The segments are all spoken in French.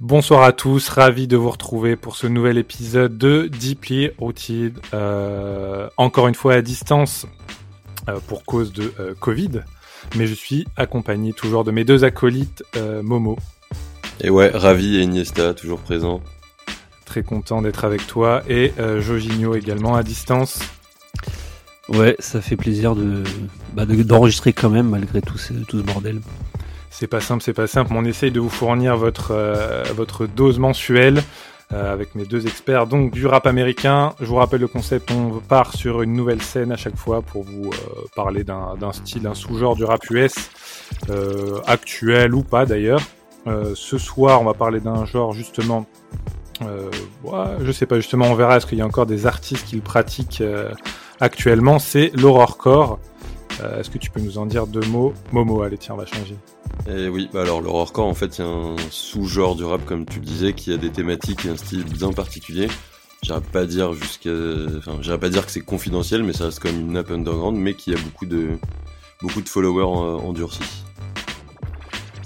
Bonsoir à tous, ravi de vous retrouver pour ce nouvel épisode de Deeply Rooted. Euh, encore une fois à distance euh, pour cause de euh, Covid, mais je suis accompagné toujours de mes deux acolytes Momo. Et ouais, ravi et Iniesta toujours présent. Très content d'être avec toi et Joginho également à distance. Ouais, ça fait plaisir de bah, d'enregistrer quand même malgré tout ce, tout ce bordel. C'est pas simple, c'est pas simple. On essaye de vous fournir votre, euh, votre dose mensuelle euh, avec mes deux experts donc du rap américain. Je vous rappelle le concept, on part sur une nouvelle scène à chaque fois pour vous euh, parler d'un style, d'un sous-genre du rap US, actuel ou pas d'ailleurs. ce soir, on va parler d'un genre justement ouais, je sais pas, justement, on verra est-ce qu'il y a encore des artistes qui le pratiquent actuellement. C'est l'horrorcore. Euh, est-ce que tu peux nous en dire deux mots Momo, allez, tiens, on va changer. Et eh oui, bah alors l'horrorcore, en fait, a un sous-genre du rap, comme tu le disais, qui a des thématiques et un style bien particulier. J'irais pas dire jusqu'à, enfin, j'irais pas dire que c'est confidentiel, mais ça reste comme une app underground, mais qui a beaucoup de, beaucoup de followers endurcis.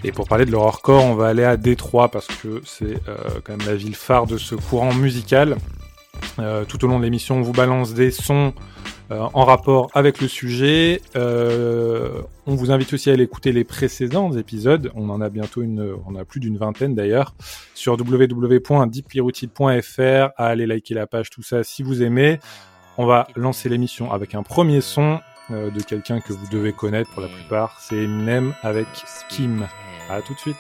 Et pour parler de l'horrorcore, on va aller à Détroit parce que c'est euh, quand même la ville phare de ce courant musical. Euh, tout au long de l'émission, on vous balance des sons euh, en rapport avec le sujet. Euh, on vous invite aussi à aller écouter les précédents épisodes. On en a bientôt une, on a plus d'une vingtaine d'ailleurs, sur www.deeplyrouted.fr. À aller liker la page, tout ça si vous aimez. On va lancer l'émission avec un premier son de quelqu'un que vous devez connaître pour la plupart. C'est Eminem avec Kim. À tout de suite.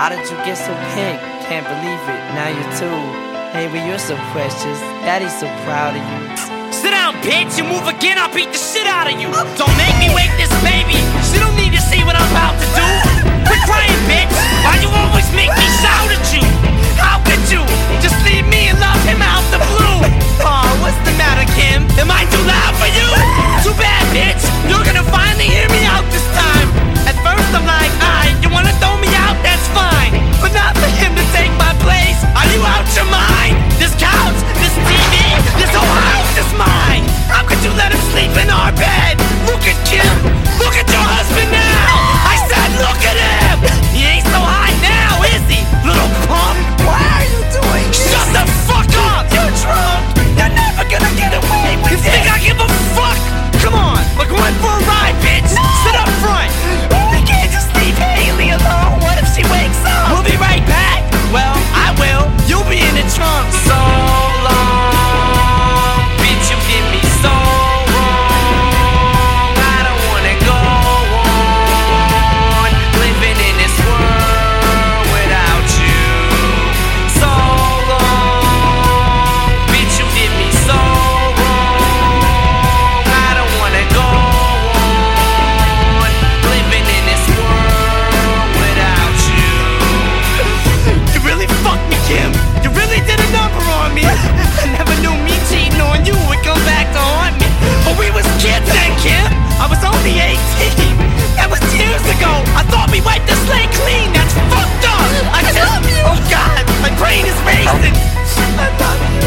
How did you get so pink? Can't believe it, now you're two. Hey, but you're so precious. Daddy's so proud of you. Sit down, bitch. You move again, I'll beat the shit out of you. Don't make me wake this baby. She don't need to see what I'm about to do. Quit crying, bitch. Why you always make me shout at you? How could you just leave me and love him out the blue? Oh, what's the matter, Kim? Am I too loud for you? Too bad, bitch. You're gonna finally hear me out this time. At first, I'm like, alright, you wanna throw but not for him to take my place. Are you out your mind? This couch, this TV, this whole house is mine. How could you let him sleep in our bed? Look at Kim. Look at your husband now. I said, look at him.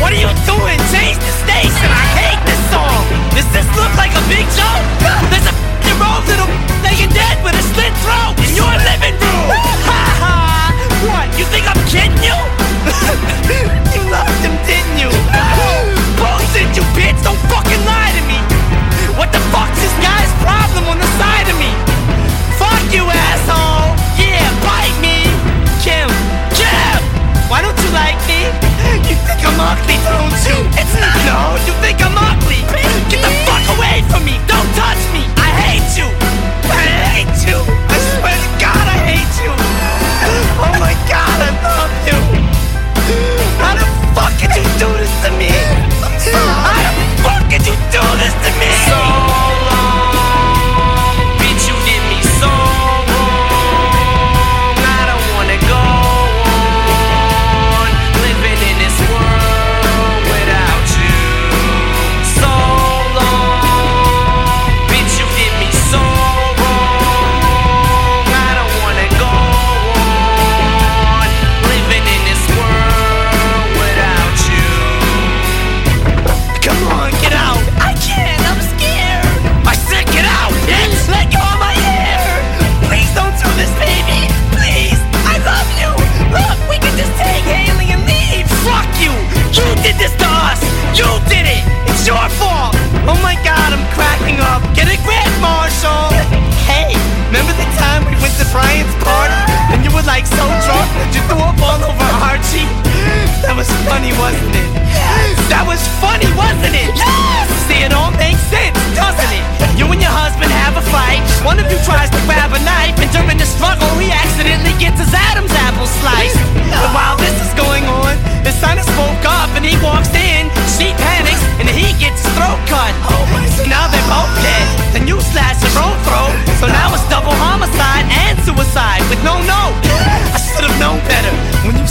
What are you doing? Change the station!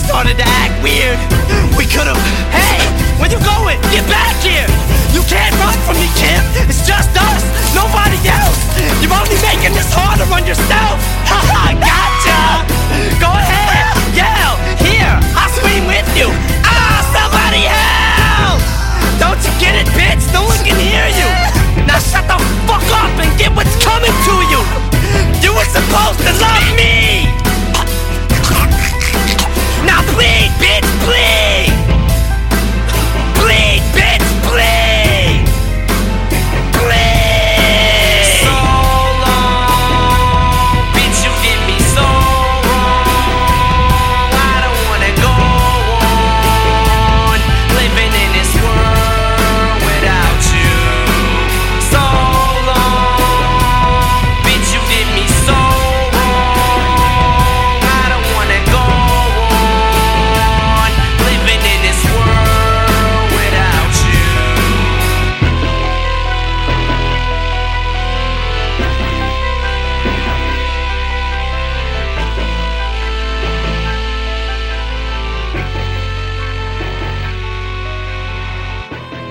Started to act weird. We could have. Hey, where you going? Get back here! You can't run from me, Kim. It's just us, nobody else. You're only making this harder on yourself. Ha Haha, gotcha. Go ahead, yell. Here, I'll scream with you. Ah, somebody help! Don't you get it, bitch? No one can hear you. Now shut the fuck up and get what's coming to you. You were supposed to love me. Now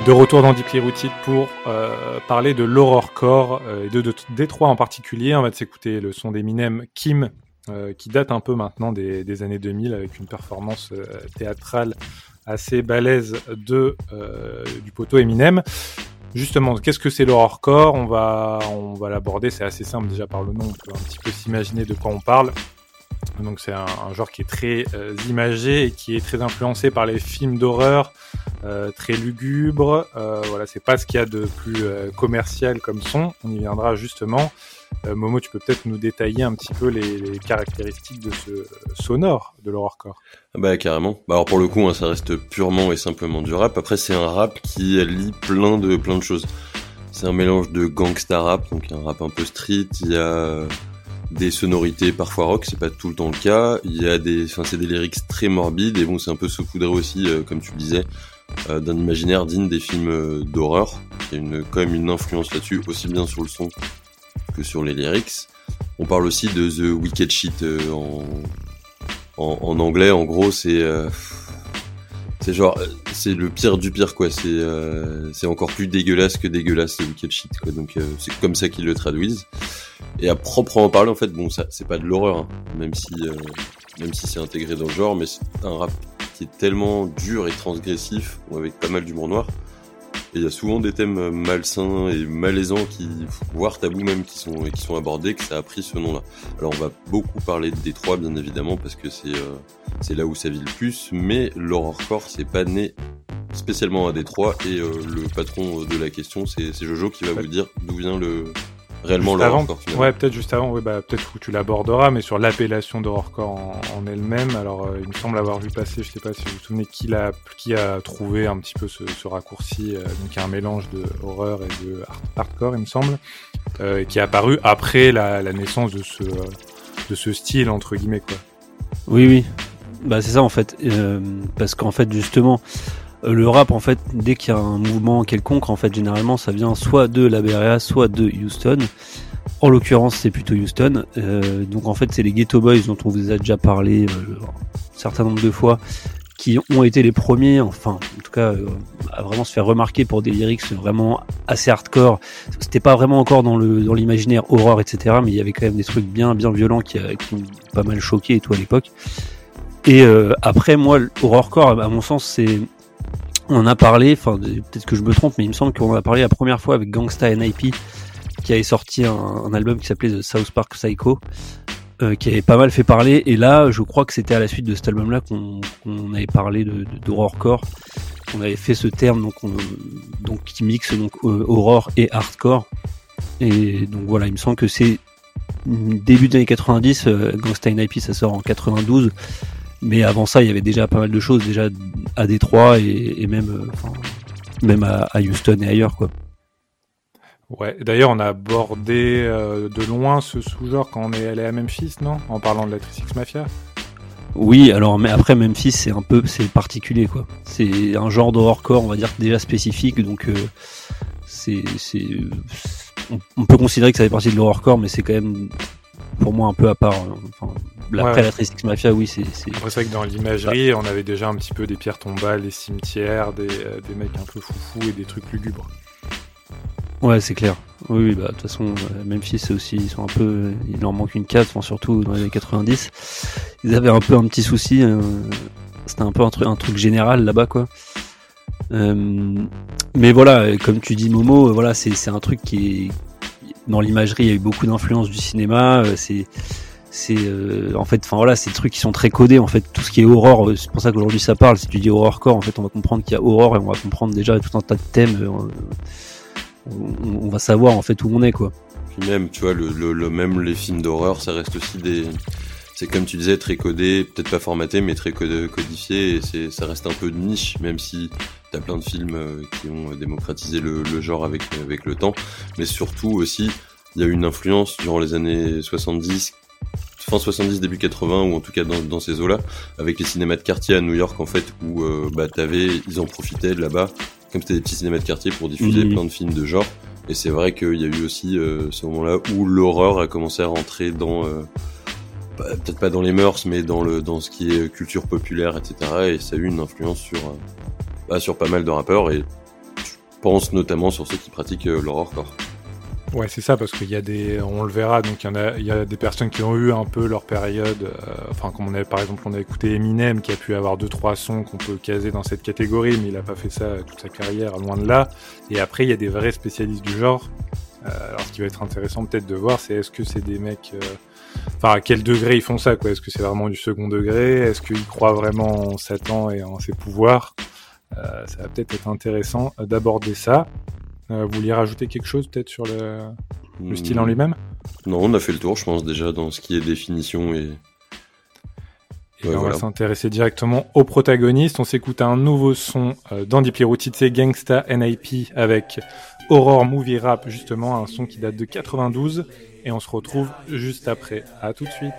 De retour dans Deeply Rooted pour euh, parler de l'horrorcore euh, et de, Détroit en particulier. On va s'écouter le son d'Eminem Kim euh, qui date un peu maintenant des, années 2000 avec une performance euh, théâtrale assez balèze de du poteau Eminem. Justement, qu'est-ce que c'est l'horrorcore On va on va l'aborder, c'est assez simple déjà par le nom, on peut un petit peu s'imaginer de quoi on parle. Donc c'est un, genre qui est très euh, imagé et qui est très influencé par les films d'horreur, euh, très lugubre. Euh, voilà, c'est pas ce qu'il y a de plus euh, commercial comme son. On y viendra justement. Momo, tu peux peut-être nous détailler un petit peu les, les caractéristiques de ce sonore de l'horrorcore. Ah Bah carrément. Bah alors pour le coup, hein, ça reste purement et simplement du rap. Après, c'est un rap qui lie plein de plein de choses. C'est un mélange de gangsta rap, donc un rap un peu street. Il y a des sonorités parfois rock, c'est pas tout le temps le cas. Il y a des, enfin c'est des lyrics très morbides et bon, c'est un peu saupoudré aussi, euh, comme tu le disais, euh, d'un imaginaire digne des films euh, d'horreur. Il y a une, quand même une influence là-dessus, aussi bien sur le son que sur les lyrics. On parle aussi de The Wicked Shit en, en, anglais. En gros, c'est c'est genre euh, c'est le pire du pire quoi. C'est euh, c'est encore plus dégueulasse que dégueulasse The Wicked Shit quoi. Donc euh, c'est comme ça qu'ils le traduisent. Et à proprement parler, en fait, bon, ça c'est pas de l'horreur, hein, même si euh, même si c'est intégré dans le genre, mais c'est un rap qui est tellement dur et transgressif, avec pas mal d'humour noir. Et il y a souvent des thèmes euh, malsains et malaisants qui, voire tabous même, qui sont, qui sont abordés, que ça a pris ce nom-là. Alors on va beaucoup parler de Détroit, bien évidemment, parce que c'est euh, c'est là où ça vit le plus, mais l'horrorcore, c'est pas né spécialement à Détroit, et euh, le patron de la question, c'est c'est Jojo qui va vous dire d'où vient le réellement Juste avant, l'horrorcore. finalement. Ouais, peut-être juste avant, oui, bah, peut-être où tu l'aborderas, mais sur l'appellation d'horrorcore en, en elle-même. Alors, euh, il me semble avoir vu passer, je sais pas si vous vous souvenez, qui, a trouvé un petit peu ce, ce raccourci, euh, donc un mélange de horreur et de hard- hardcore, il me semble, euh, qui est apparu après la, la naissance de ce, de ce style, entre guillemets, quoi. Oui, oui. Bah, c'est ça en fait. Euh, parce qu'en fait, justement, le rap, en fait, dès qu'il y a un mouvement quelconque, en fait, généralement, ça vient soit de la BRA, soit de Houston. En l'occurrence, c'est plutôt Houston. Euh, donc, en fait, c'est les Ghetto Boys dont on vous a déjà parlé euh, un certain nombre de fois, qui ont été les premiers, enfin, en tout cas, euh, à vraiment se faire remarquer pour des lyrics vraiment assez hardcore. C'était pas vraiment encore dans l'imaginaire horreur, etc. Mais il y avait quand même des trucs bien bien violents qui, ont pas mal choqué et tout à l'époque. Et après, moi, l'horrorcore, à mon sens, c'est on a parlé, enfin peut-être que je me trompe, mais il me semble qu'on a parlé la première fois avec Gangsta NIP, qui avait sorti un, album qui s'appelait The South Park Psycho, euh, qui avait pas mal fait parler. Et là, je crois que c'était à la suite de cet album-là qu'on avait parlé de, de, on avait fait ce terme donc, qui mixe donc euh, et hardcore. Et donc voilà, il me semble que c'est début des années 90. Euh, Gangsta IP ça sort en 92. Mais avant ça, il y avait déjà pas mal de choses, déjà à Détroit et, même, euh, même à, Houston et ailleurs, quoi. Ouais, d'ailleurs, on a abordé de loin ce sous-genre quand on est allé à Memphis, non? En parlant de la Trisix Mafia oui, alors mais après Memphis c'est un peu c'est particulier quoi. C'est un genre de horrorcore on va dire déjà spécifique donc euh, c'est c'est on, peut considérer que ça fait partie de l'horrorcore mais c'est quand même pour moi un peu à part. Hein. Enfin, après la Trisix Mafia oui c'est c'est. Vrai que dans l'imagerie on avait déjà un petit peu des pierres tombales, des cimetières, des, euh, des mecs un peu foufou et des trucs lugubres. Ouais, c'est clair. Oui, bah de toute façon, euh, Memphis c'est aussi, ils sont un peu, il leur manque une carte, surtout dans les années 90. Ils avaient un peu un petit souci. Euh, c'était un peu un truc, un truc général là-bas, quoi. Euh, mais voilà, comme tu dis, Momo, voilà, c'est un truc qui est dans l'imagerie. Il y a eu beaucoup d'influence du cinéma. C'est c'est en fait enfin voilà des trucs qui sont très codés en fait tout ce qui est horreur c'est pour ça qu'aujourd'hui ça parle si tu dis horrorcore en fait on va comprendre qu'il y a horreur et on va comprendre déjà tout un tas de thèmes on, va savoir en fait où on est quoi. Puis même, tu vois, le, même les films d'horreur, ça reste aussi des, c'est comme tu disais, très codé, peut-être pas formaté, mais très codifié, et c'est, ça reste un peu de niche, même si t'as plein de films euh, qui ont démocratisé le, le, genre avec, avec le temps, mais surtout aussi, il y a eu une influence durant les années 70, fin 70, début 80, ou en tout cas dans, dans ces eaux-là, avec les cinémas de quartier à New York, en fait, où euh, bah, t'avais, ils en profitaient là-bas comme c'était des petits cinémas de quartier pour diffuser plein de films de genre. Et c'est vrai qu'il y a eu aussi euh, ce moment-là où l'horreur a commencé à rentrer dans, euh, peut-être pas dans les mœurs, mais dans le dans ce qui est culture populaire, etc. Et ça a eu une influence sur euh, bah, sur pas mal de rappeurs et je pense notamment sur ceux qui pratiquent l'horrorcore. Ouais, c'est ça, parce qu'il y a des, on le verra, donc il y a, des personnes qui ont eu un peu leur période, euh, enfin, comme on avait, par exemple, on a écouté Eminem, qui a pu avoir deux, trois sons qu'on peut caser dans cette catégorie, mais il a pas fait ça toute sa carrière, loin de là. Et après, il y a des vrais spécialistes du genre. Euh, alors, ce qui va être intéressant peut-être de voir, c'est est-ce que c'est des mecs, euh, enfin, à quel degré ils font ça, quoi? Est-ce que c'est vraiment du second degré? Est-ce qu'ils croient vraiment en Satan et en ses pouvoirs? ça va peut-être être intéressant d'aborder ça. Euh, vous vouliez rajouter quelque chose peut-être sur le, style en hmm. lui-même? Non, on a fait le tour, je pense, déjà dans ce qui est définition et. on va s'intéresser directement au protagoniste. On s'écoute un nouveau son euh, d'Andy Pierucci, c'est Gangsta NIP avec Aurore Movie Rap, justement, un son qui date de 92. Et on se retrouve juste après. À tout de suite.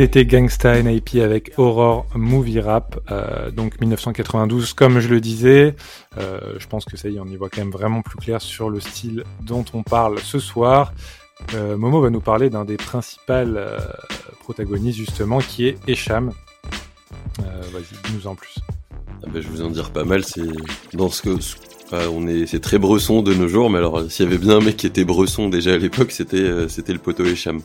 C'était Gangsta NIP avec Horror Movie Rap, euh, donc 1992, comme je le disais. Euh, je pense que ça y est, on y voit quand même vraiment plus clair sur le style dont on parle ce soir. Euh, Momo va nous parler d'un des principaux euh, protagonistes justement, qui est Esham. Vas-y, dis-nous en plus. Ah bah, je vous en dire pas mal. C'est dans ce que on est, c'est très bresson de nos jours. Mais alors, s'il y avait bien un mec qui était bresson déjà à l'époque, c'était c'était le poteau Esham.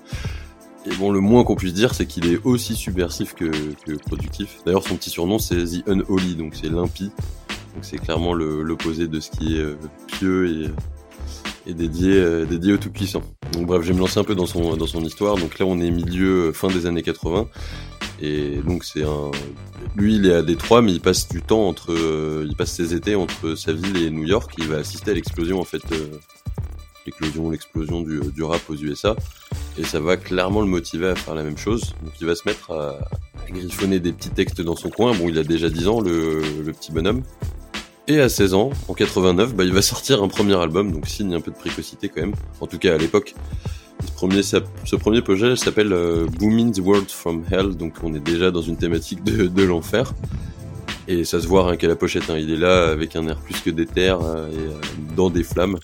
Et bon, le moins qu'on puisse dire, c'est qu'il est aussi subversif que, que productif. D'ailleurs, son petit surnom, c'est The Unholy, donc c'est l'impie. Donc c'est clairement l'opposé de ce qui est euh, pieux et, et dédié, euh, dédié au tout-puissant. Donc bref, je vais me lancer un peu dans son, dans son histoire. Donc là, on est milieu, euh, fin des années 80. Et donc c'est un... Lui, il est à Détroit, mais il passe du temps entre... euh, il passe ses étés entre sa ville et New York. Il va assister à l'explosion, en fait... l'éclosion, l'explosion du, du rap aux USA. Et ça va clairement le motiver à faire la même chose. Donc il va se mettre à, griffonner des petits textes dans son coin. Bon, il a déjà 10 ans, le, le petit bonhomme. Et à 16 ans, en 89, bah, il va sortir un premier album, donc signe un peu de précocité quand même, en tout cas à l'époque. Ce premier, ce premier projet s'appelle euh, Booming the World from Hell, donc on est déjà dans une thématique de, l'enfer. Et ça se voit rien qu'à la pochette, hein. il est là avec un air plus que d'éther euh, et euh, dans des flammes.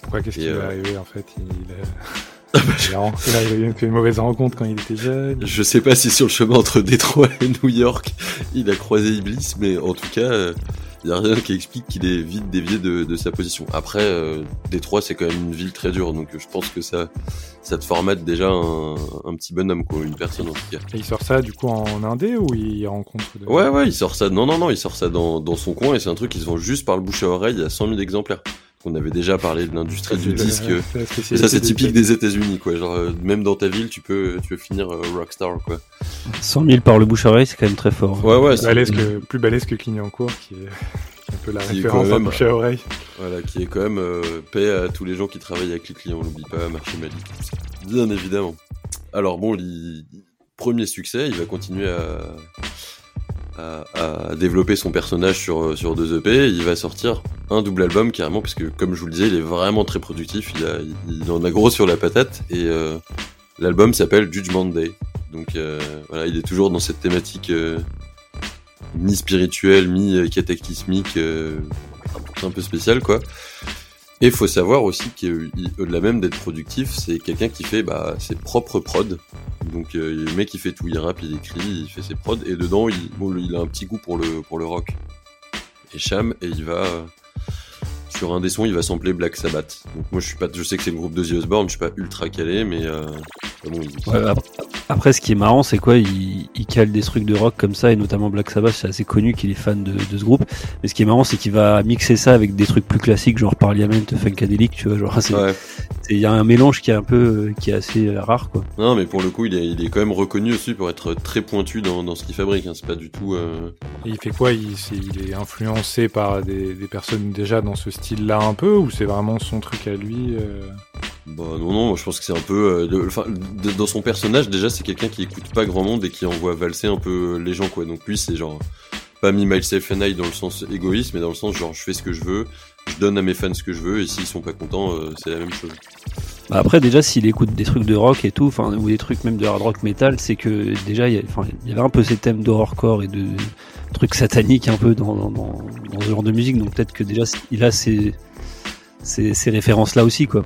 Pourquoi Qu'est-ce qui lui est euh, arrivé en fait? Il, a... il, a... il a il a fait une mauvaise rencontre quand il était jeune. Je sais pas si sur le chemin entre Détroit et New York, il a croisé Iblis, mais en tout cas, il y a rien qui explique qu'il est vite dévié de, de sa position. Après, euh, Détroit, c'est quand même une ville très dure, donc je pense que ça, ça te formate déjà un, un petit bonhomme, quoi, une personne en tout cas. Et il sort ça du coup en indé ou il rencontre de... Ouais, ouais, il sort ça. Non, non, non, il sort ça dans, dans son coin et c'est un truc qui se vend juste par le bouche à oreille à 100 000 exemplaires. On avait déjà parlé de l'industrie du disque. Et ça, c'est typique des États-Unis, quoi. Genre, euh, même dans ta ville, tu peux, tu peux finir euh, rockstar, quoi. 100 000 par le bouche à oreille, c'est quand même très fort. Ouais, ouais, Plus balèze que, plus balèze que Clignancourt, qui est, qui est un peu la Qui référence même- bouche à oreille. Voilà, qui est quand même euh, paix à tous les gens qui travaillent avec les clients, on l'oublie pas, marché Mali. Bien évidemment. Alors bon, il... premier succès, il va continuer à... à, à développer son personnage sur, euh, sur deux EP. Il va sortir un double album carrément, parce que comme je vous le disais, il est vraiment très productif. Il, a, il en a gros sur la patate et euh, l'album s'appelle Judgment Day. Donc euh, voilà, il est toujours dans cette thématique euh, mi-spirituelle, mi-cataclysmique, euh, un peu spécial quoi. Et faut savoir aussi qu'au-delà même d'être productif, c'est quelqu'un qui fait bah, ses propres prods. Donc euh, le mec il fait tout, il rappe, il écrit, il fait ses prods, et dedans il, bon, il a un petit goût pour le, pour le rock. Et Cham, et il va euh, sur un des sons, il va sampler Black Sabbath. Donc moi je suis pas, je sais que c'est le groupe de The Osborne, je suis pas ultra calé, mais euh, Ouais, ap- après, ce qui est marrant, c'est quoi il, il cale des trucs de rock comme ça, et notamment Black Sabbath, c'est assez connu qu'il est fan de, de ce groupe. Mais ce qui est marrant, c'est qu'il va mixer ça avec des trucs plus classiques, genre Parliament, Funkadelic, tu vois. Genre, c'est- ouais. c'est- il y a un mélange qui est un peu, euh, qui est assez euh, rare, quoi. Non, mais pour le coup, il est, il est quand même reconnu aussi pour être très pointu dans, dans ce qu'il fabrique. Hein. C'est pas du tout. euh, Et il fait quoi? Il, c'est- il est influencé par des, des personnes déjà dans ce style-là un peu ou c'est vraiment son truc à lui euh? Bah non, non, je pense que c'est un peu... euh, dans son personnage, déjà, c'est quelqu'un qui écoute pas grand monde et qui envoie valser un peu les gens, quoi. Donc lui, c'est genre... Pas me myself and I dans le sens égoïste, mais dans le sens genre, je fais ce que je veux, je donne à mes fans ce que je veux, et s'ils sont pas contents, euh, c'est la même chose. Bah après, déjà, s'il écoute des trucs de rock et tout, ou des trucs même de hard rock metal, c'est que déjà, il y, avait un peu ces thèmes d'horrorcore et de trucs sataniques un peu dans ce genre de musique, donc peut-être que déjà, il a ces, ces, ces références-là aussi, quoi.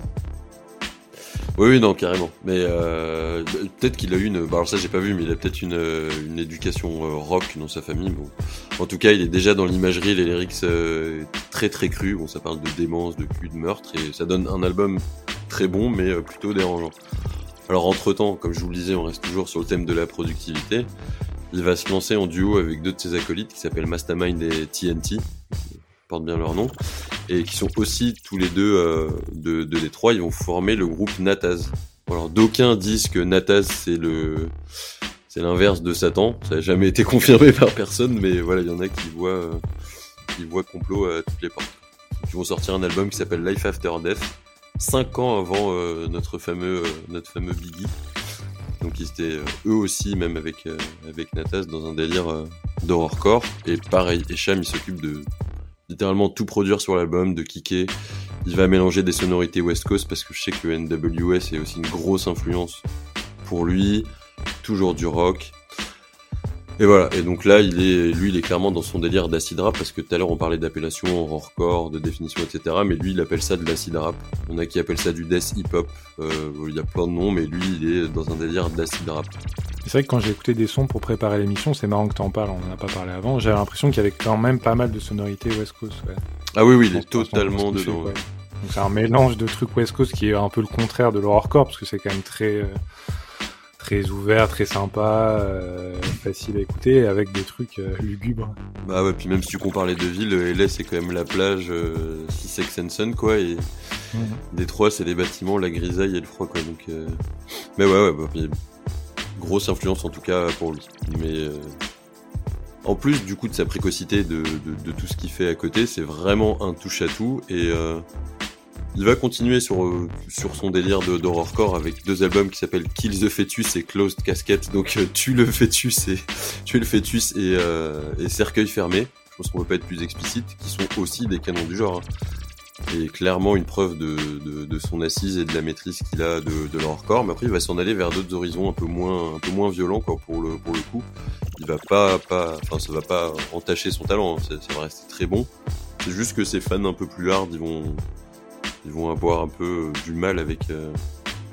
Oui, oui, non, carrément. Mais euh, peut-être qu'il a eu une. Bah alors ça, j'ai pas vu, mais il a peut-être une, euh, une éducation euh, rock dans sa famille. Bon. En tout cas, il est déjà dans l'imagerie, les lyrics euh, très très crus. Bon, ça parle de démence, de cul, de meurtre, et ça donne un album très bon, mais euh, plutôt dérangeant. Alors, entre temps, comme je vous le disais, on reste toujours sur le thème de la productivité. Il va se lancer en duo avec deux de ses acolytes qui s'appellent Mastermind et TNT, portent bien leur nom, et qui sont aussi tous les deux euh, de, de Détroit. Ils vont former le groupe Nataz. Alors d'aucuns disent que Nataz c'est le c'est l'inverse de Satan. Ça n'a jamais été confirmé par personne, mais voilà, il y en a qui voient euh, qui voient complot à toutes les portes. Ils vont sortir un album qui s'appelle Life After Death, cinq ans avant euh, notre fameux euh, notre fameux Biggie. Donc ils étaient euh, eux aussi, même avec euh, avec Nataz, dans un délire d'horrorcore. Et pareil, Esham il s'occupe de littéralement tout produire sur l'album, de kicker. Il va mélanger des sonorités West Coast parce que je sais que NWS est aussi une grosse influence pour lui. toujours du rock. Et voilà, et donc là, il est, lui, il est clairement dans son délire d'acid rap, parce que tout à l'heure, on parlait d'appellation, horrorcore, de définition, etc., mais lui, il appelle ça de l'acid rap. Il y en a qui appellent ça du death hip-hop, euh, il y a plein de noms, mais lui, il est dans un délire d'acid rap. C'est vrai que quand j'ai écouté des sons pour préparer l'émission, c'est marrant que t'en parles, on en a pas parlé avant, j'avais l'impression qu'il y avait quand même pas mal de sonorités West Coast, ouais. Ah oui, oui, il est totalement fait, dedans. Donc c'est un mélange de trucs West Coast qui est un peu le contraire de l'horrorcore, parce que c'est quand même très... euh, très ouvert, très sympa, euh, facile à écouter, avec des trucs euh, lugubres. Bah ouais, puis même si tu compares les deux villes, LA c'est quand même la plage, euh, Sussex and Sun quoi, et Détroit c'est les bâtiments, la grisaille et le froid quoi. Donc, euh, mais ouais, ouais, bah, grosse influence en tout cas pour lui. Mais euh, en plus du coup de sa précocité de, de, de tout ce qu'il fait à côté, c'est vraiment un touche à tout et euh, il va continuer sur euh, son délire de d'horrorcore avec deux albums qui s'appellent Kill the Fetus et Closed Casket. Donc euh, tue le fœtus et tue le fœtus et, euh, et cercueil fermé. Je pense qu'on peut pas être plus explicite, qui sont aussi des canons du genre. hein. Et clairement une preuve de, son assise et de la maîtrise qu'il a de, de l'horrorcore. Mais après, il va s'en aller vers d'autres horizons un peu moins, un violents, pour le, coup. Il va pas, pas, enfin, ça va pas entacher son talent. hein. Ça, ça va rester très bon. C'est juste que ses fans un peu plus hard, ils vont, ils vont avoir un peu du mal avec, euh,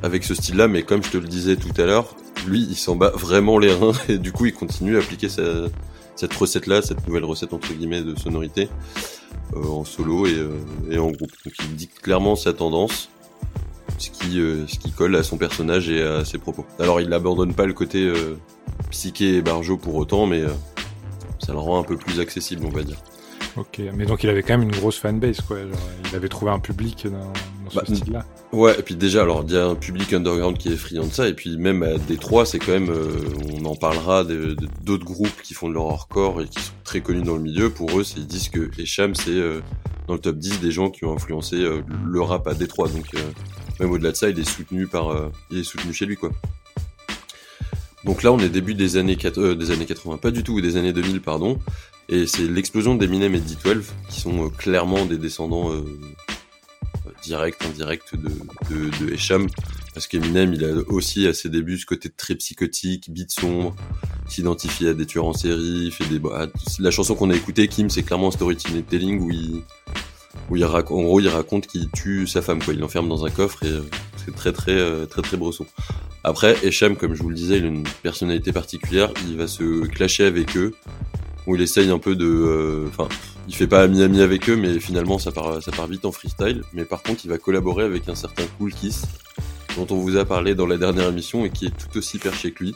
avec ce style-là. Mais comme je te le disais tout à l'heure, lui, il s'en bat vraiment les reins et du coup, il continue à appliquer sa, cette recette-là, cette nouvelle recette entre guillemets de sonorité euh, en solo et, euh, et en groupe. Donc il dicte clairement sa tendance, ce qui, euh, ce qui colle à son personnage et à ses propos. Alors il n'abandonne pas le côté euh, psyché et barjo pour autant, mais euh, ça le rend un peu plus accessible, on va dire. Ok, mais donc il avait quand même une grosse fanbase, quoi. Genre, il avait trouvé un public dans, dans ce Bah, style-là. Ouais, et puis déjà, alors il y a un public underground qui est friand de ça, et puis même à Détroit, c'est quand même, euh, on en parlera d'autres groupes qui font de leur hardcore et qui sont très connus dans le milieu. Pour eux, ils disent que Esham, c'est euh, dans le top 10 des gens qui ont influencé euh, le rap à Détroit. Donc euh, même au-delà de ça, il est soutenu par, il est soutenu chez lui, quoi. Donc là, on est début des années, quat- euh, des années 80, pas du tout, des années 2000, pardon. Et c'est l'explosion d'Eminem et de D12, qui sont euh, clairement des descendants euh, direct, indirect de, de, Esham. Parce qu'Eminem, il a aussi à ses débuts ce côté très psychotique, beat sombre, s'identifie à des tueurs en série, fait des... la chanson qu'on a écoutée, Kim, c'est clairement un storytelling où il, où il raconte, en gros, il raconte qu'il tue sa femme, quoi. Il l'enferme dans un coffre et euh, c'est très, très, très, très bresson. Après, Esham, comme je vous le disais, il a une personnalité particulière. Il va se clasher avec eux, où il essaye un peu de, euh, enfin, il fait pas ami-ami avec eux, mais finalement ça part, ça part vite en freestyle. Mais par contre, il va collaborer avec un certain Cool Kiss, dont on vous a parlé dans la dernière émission et qui est tout aussi perché que lui.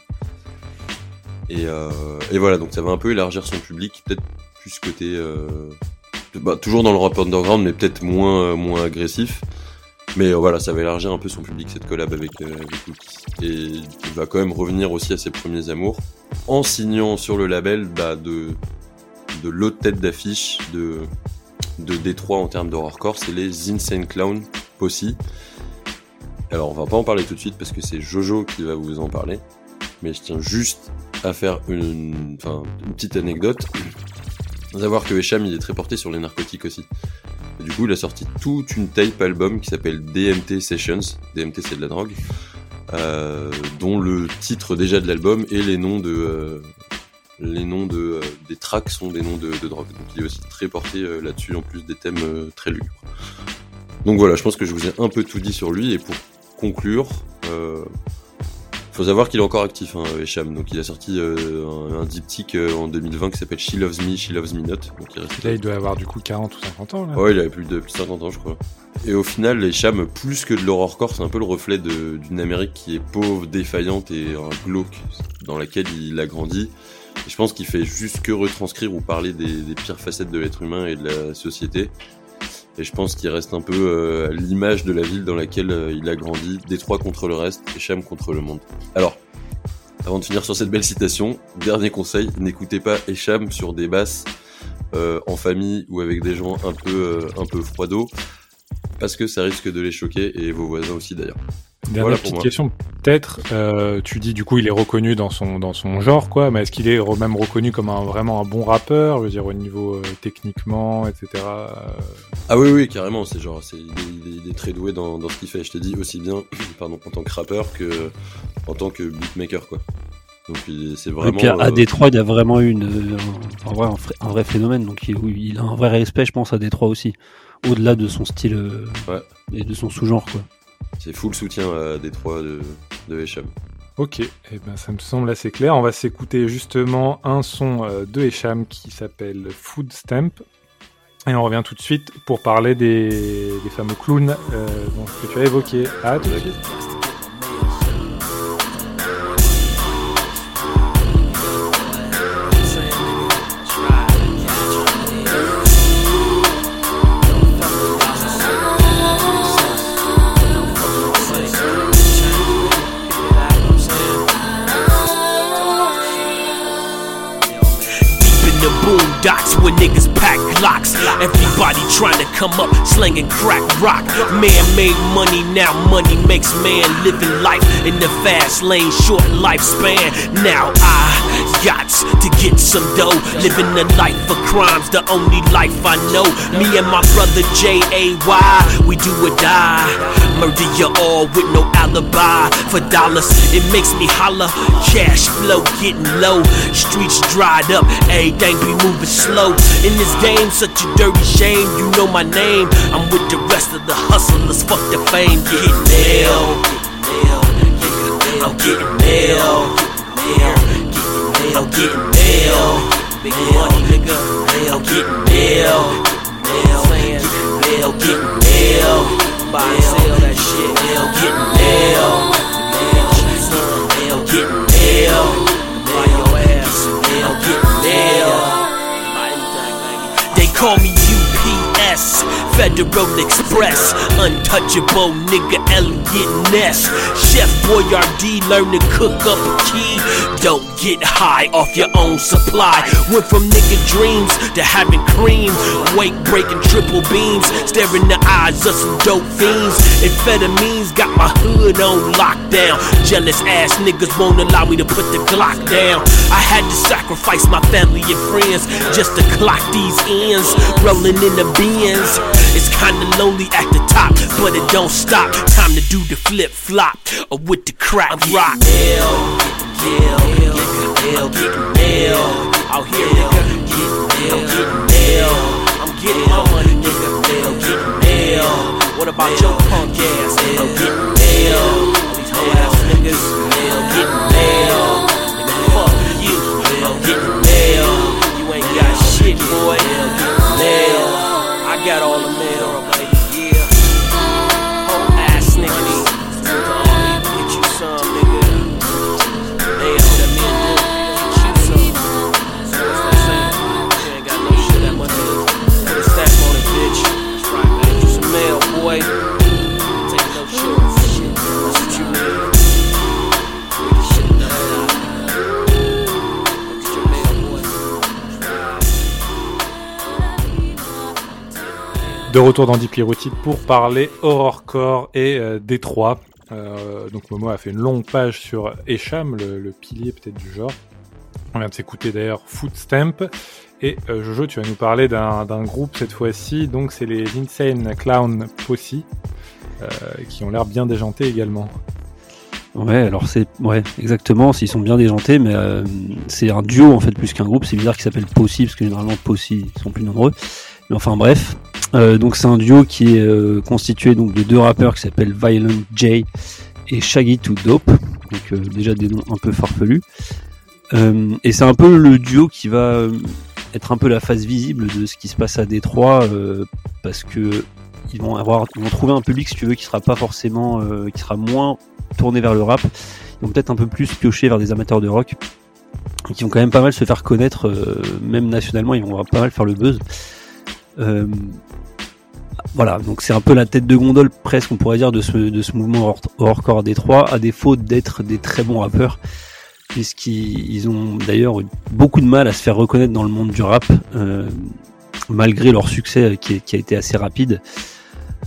Et, euh, voilà, donc ça va un peu élargir son public, peut-être plus côté, euh, bah, toujours dans le rap underground, mais peut-être moins, euh, moins agressif. Mais euh, voilà, ça va élargir un peu son public cette collab avec, euh, avec Cool. Et il va quand même revenir aussi à ses premiers amours, en signant sur le label bah, de l'autre tête d'affiche de, de Détroit en termes d'horrorcore, c'est les Insane Clown Posse. Alors on va pas en parler tout de suite parce que c'est Jojo qui va vous en parler, mais je tiens juste à faire une, petite anecdote. Savoir que Esham il est très porté sur les narcotiques aussi. Du coup il a sorti toute une tape album qui s'appelle DMT Sessions, DMT c'est de la drogue, dont le titre déjà de l'album et les noms de, euh, les noms de, euh, des tracks sont des noms de, de. Donc il est aussi très porté euh, là-dessus, en plus des thèmes euh, très lugubres. Donc voilà, je pense que je vous ai un peu tout dit sur lui. Et pour conclure, euh, faut savoir qu'il est encore actif, hein, Esham. Donc il a sorti euh, un, un diptyque euh, en 2020 qui s'appelle She Loves Me, She Loves Me Not. Donc il reste Là, il doit avoir du coup 40 ou 50 ans, là. Ouais, il avait plus de plus de 50 ans, je crois. Et au final, les Cham, plus que de l'horrorcore, c'est un peu le reflet d'une Amérique qui est pauvre, défaillante et euh, glauque, dans laquelle il a grandi. Et je pense qu'il fait juste que retranscrire ou parler des, des pires facettes de l'être humain et de la société. Et je pense qu'il reste un peu euh, l'image de la ville dans laquelle euh, il a grandi, Détroit contre le reste et contre le monde. Alors, avant de finir sur cette belle citation, dernier conseil, n'écoutez pas Echam sur des basses euh, en famille ou avec des gens un peu, euh, un peu froidos, parce que ça risque de les choquer et vos voisins aussi d'ailleurs. Dernière Voilà petite question, peut-être, euh, tu dis du coup il est reconnu dans son, dans son genre, quoi, mais est-ce qu'il est même reconnu comme un, vraiment un bon rappeur, je veux dire au niveau euh, techniquement, etc. euh, Ah oui, oui, carrément, c'est genre, c'est, il, est, il est- il est très doué dans, dans ce qu'il fait. Je te dis aussi bien, pardon, en tant que rappeur que en tant que beatmaker, quoi. Donc c'est Et vraiment. puis à, à Détroit, il y a vraiment eu une, un, un vrai, un, vrai- un vrai phénomène. Donc il, a un vrai respect, je pense, à Détroit aussi. Au-delà de son style euh, Ouais. et de son sous-genre, quoi. C'est full soutien à Détroit de, de Esham. Ok, eh ben, ça me semble assez clair. On va s'écouter justement un son euh, de Esham qui s'appelle Food Stamp. Et on revient tout de suite pour parler des, des fameux clowns euh, dont- que tu as évoqués. À tout de suite. with niggas packed glocks. Everybody trying to come up, slinging crack rock. Man made money, now money makes man living life in the fast lane, short lifespan. Now I got to get some dough, living a life of crimes, the only life I know. Me and my brother J A Y, we do or die. Murder you all with no alibi. For dollars, it makes me holler. Cash flow getting low, streets dried up, everything be moving slow. In this game, such a dirty shame. You know my name. I'm with the rest of the hustlers. Fuck the fame, get nail. I'm getting nail. I'm getting nail. Big money, nigga. I'm getting nail. Nail, getting nail. Buy and sell that shit. Nail, getting nail. Nail, Federal Express, untouchable nigga Elliot Ness. Chef Boyardee learn to cook up a key. Don't get high off your own supply. Went from nigga dreams to having cream. Weight breaking triple beams, staring the eyes of some dope fiends. Amphetamines got my hood on lockdown. Jealous ass niggas won't allow me to put the Glock down. I had to sacrifice my family and friends just to clock these ends. Rolling in the bins. It's kinda lonely at the top, but it don't stop. Time to do the flip flop or with the crack rock. Nail, nail, nail, getting nail. Out here, nigga, getting I'm getting nail. I'm getting my money, nigga, nail, getting nail. What about your punk ass? Nail, getting nail. These hoe ass niggas, nail, getting nail. De retour dans Deep Routine pour parler horrorcore et euh, Détroit. Euh, donc Momo a fait une longue page sur Esham, le, le pilier peut-être du genre. On vient de s'écouter d'ailleurs Footstamp. Et euh, Jojo, tu vas nous parler d'un groupe cette fois-ci. Donc c'est les Insane Clown Posse, euh, qui ont l'air bien déjantés également. Ouais, alors c'est ouais, exactement. S'ils sont bien déjantés, mais c'est un duo en fait plus qu'un groupe. C'est bizarre qu'il s'appelle Posse parce que généralement Posse ils sont plus nombreux. Enfin bref, Euh, donc c'est un duo qui est euh, constitué donc de deux rappeurs qui s'appellent Violent J et Shaggy to Dope. Donc euh, déjà des noms un peu farfelus. Euh, et c'est un peu le duo qui va être un peu la face visible de ce qui se passe à Détroit parce que ils vont avoir, ils vont trouver un public si tu veux qui sera pas forcément, qui sera moins tourné vers le rap. Ils vont peut-être un peu plus piocher vers des amateurs de rock qui vont quand même pas mal se faire connaître, même nationalement, ils vont pas mal faire le buzz. Euh, voilà, donc c'est un peu la tête de gondole presque, on pourrait dire, de ce, mouvement hors- hardcore à Détroit, à défaut d'être des très bons rappeurs, puisqu'ils ils ont d'ailleurs eu beaucoup de mal à se faire reconnaître dans le monde du rap, euh, malgré leur succès qui, a été assez rapide.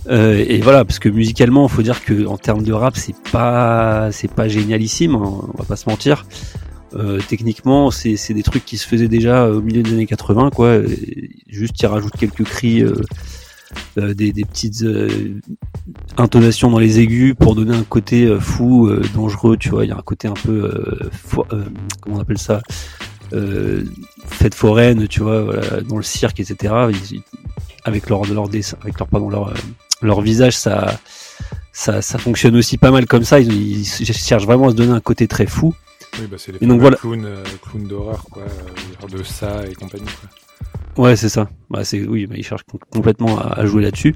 Euh, et voilà, parce que musicalement, il faut dire que en termes de rap, c'est pas, c'est pas génialissime, hein, on va pas se mentir. Euh, techniquement, c'est des trucs qui se faisaient déjà au milieu des années 80, quoi. Et juste, ils rajoutent quelques cris euh, euh, des, des petites euh, intonations dans les aigus pour donner un côté euh, fou, euh, dangereux, tu vois. Il y a un côté un peu, euh, fo- euh, comment on appelle ça, euh, fête foraine, tu vois, voilà, dans le cirque, etc. Ils- avec leur, leur dessin, avec leur, pardon, leur, euh, leur visage, ça, ça, ça fonctionne aussi pas mal comme ça. Ils, ils cherchent vraiment à se donner un côté très fou. Oui, bah, c'est les Et donc voilà. clowns, euh, clowns d'horreur, quoi. euh, de ça et compagnie, quoi. Ouais, c'est ça. Bah, c'est oui, bah, ils cherchent com- complètement à, à jouer là-dessus.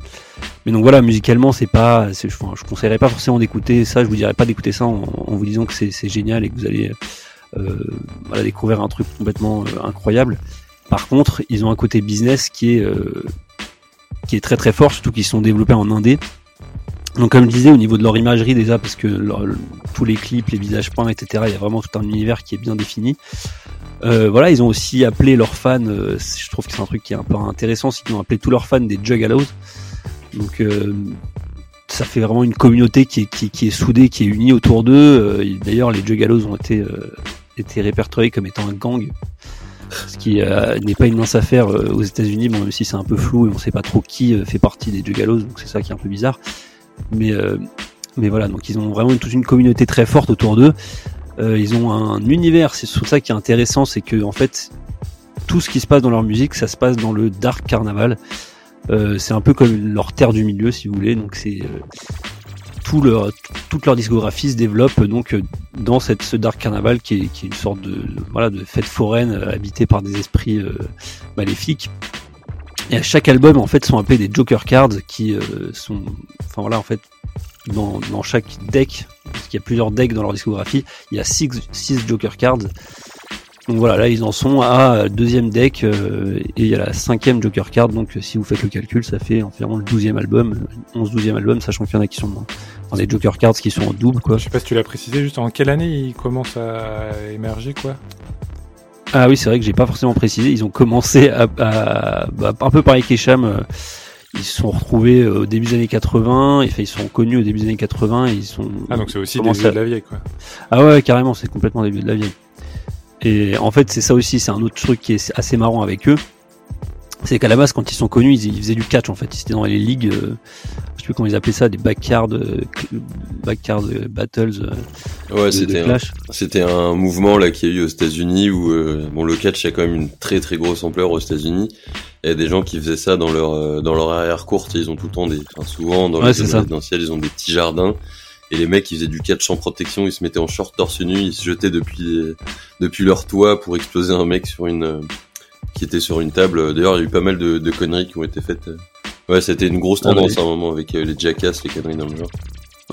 Mais donc voilà, musicalement, c'est pas, je, je conseillerais pas forcément d'écouter ça. Je vous dirais pas d'écouter ça en, en vous disant que c'est, c'est génial et que vous allez euh, voilà, découvrir un truc complètement euh, incroyable. Par contre, ils ont un côté business qui est euh, qui est très très fort, surtout qu'ils sont développés en indé. Donc comme je disais, au niveau de leur imagerie déjà, parce que tous les clips, les visages peints, etc., il y a vraiment tout un univers qui est bien défini. Euh, voilà, ils ont aussi appelé leurs fans, euh, je trouve que c'est un truc qui est un peu intéressant, c'est qu'ils ont appelé tous leurs fans des Juggalos. Donc euh, ça fait vraiment une communauté qui est, qui, est soudée, qui est unie autour d'eux. D'ailleurs, les Juggalos ont été, été répertoriés comme étant un gang, ce qui n'est pas une mince affaire aux États-Unis, bon, même si c'est un peu flou et on sait pas trop qui fait partie des Juggalos, donc c'est ça qui est un peu bizarre. Mais euh, mais voilà, donc ils ont vraiment toute une communauté très forte autour d'eux. Euh, ils ont un univers, c'est surtout ça qui est intéressant, c'est que en fait tout ce qui se passe dans leur musique, ça se passe dans le dark carnaval. Euh, c'est un peu comme leur terre du milieu, si vous voulez. Donc c'est tout leur toute leur discographie se développe donc dans cette ce dark carnaval qui est, une sorte de voilà de fête foraine habitée par des esprits maléfiques. Et à chaque album en fait sont appelés des Joker cards qui euh, sont enfin voilà en fait dans, dans chaque deck parce qu'il y a plusieurs decks dans leur discographie il y a six, six Joker cards. Donc voilà là ils en sont à deuxième deck euh, et il y a la cinquième Joker card. Donc euh, si vous faites le calcul ça fait environ le douzième album 11 douzième album sachant qu'il y en a qui sont dans, des Joker cards qui sont en double quoi. Je sais pas si tu l'as précisé, juste en quelle année ils commencent à émerger, quoi? Ah oui, c'est vrai que j'ai pas forcément précisé. Ils ont commencé à, à- bah, un peu pareil qu'Echam. euh, Ils se sont retrouvés euh, au début des années 80. et, Enfin, ils sont connus au début des années 80. Et ils sont. Ah, donc c'est aussi vieux de la vieille, quoi. Ah ouais, carrément, c'est complètement début de la vieille. Et en fait, c'est ça aussi, c'est un autre truc qui est assez marrant avec eux. C'est qu'à la base, quand ils sont connus, ils, ils faisaient du catch en fait. Ils étaient dans les ligues, euh, je sais plus comment ils appelaient ça, des backyard, euh, backyard euh, battles euh, Ouais, c'était c'était un mouvement là qu'il y a eu aux États-Unis où euh, bon le catch a quand même une très très grosse ampleur aux États-Unis. Il y a des gens qui faisaient ça dans leur euh, dans leur arrière courte. Ils ont tout le temps des, enfin, souvent dans Ouais, les résidentielles, ils ont des petits jardins. Et les mecs, ils faisaient du catch sans protection. Ils se mettaient en short torse nu. Ils se jetaient depuis depuis leur toit pour exploser un mec sur une euh, qui était sur une table. D'ailleurs, il y a eu pas mal de, de conneries qui ont été faites. Ouais, c'était une grosse Ah bah tendance oui. à un moment avec euh, les jackass, les conneries dans le genre.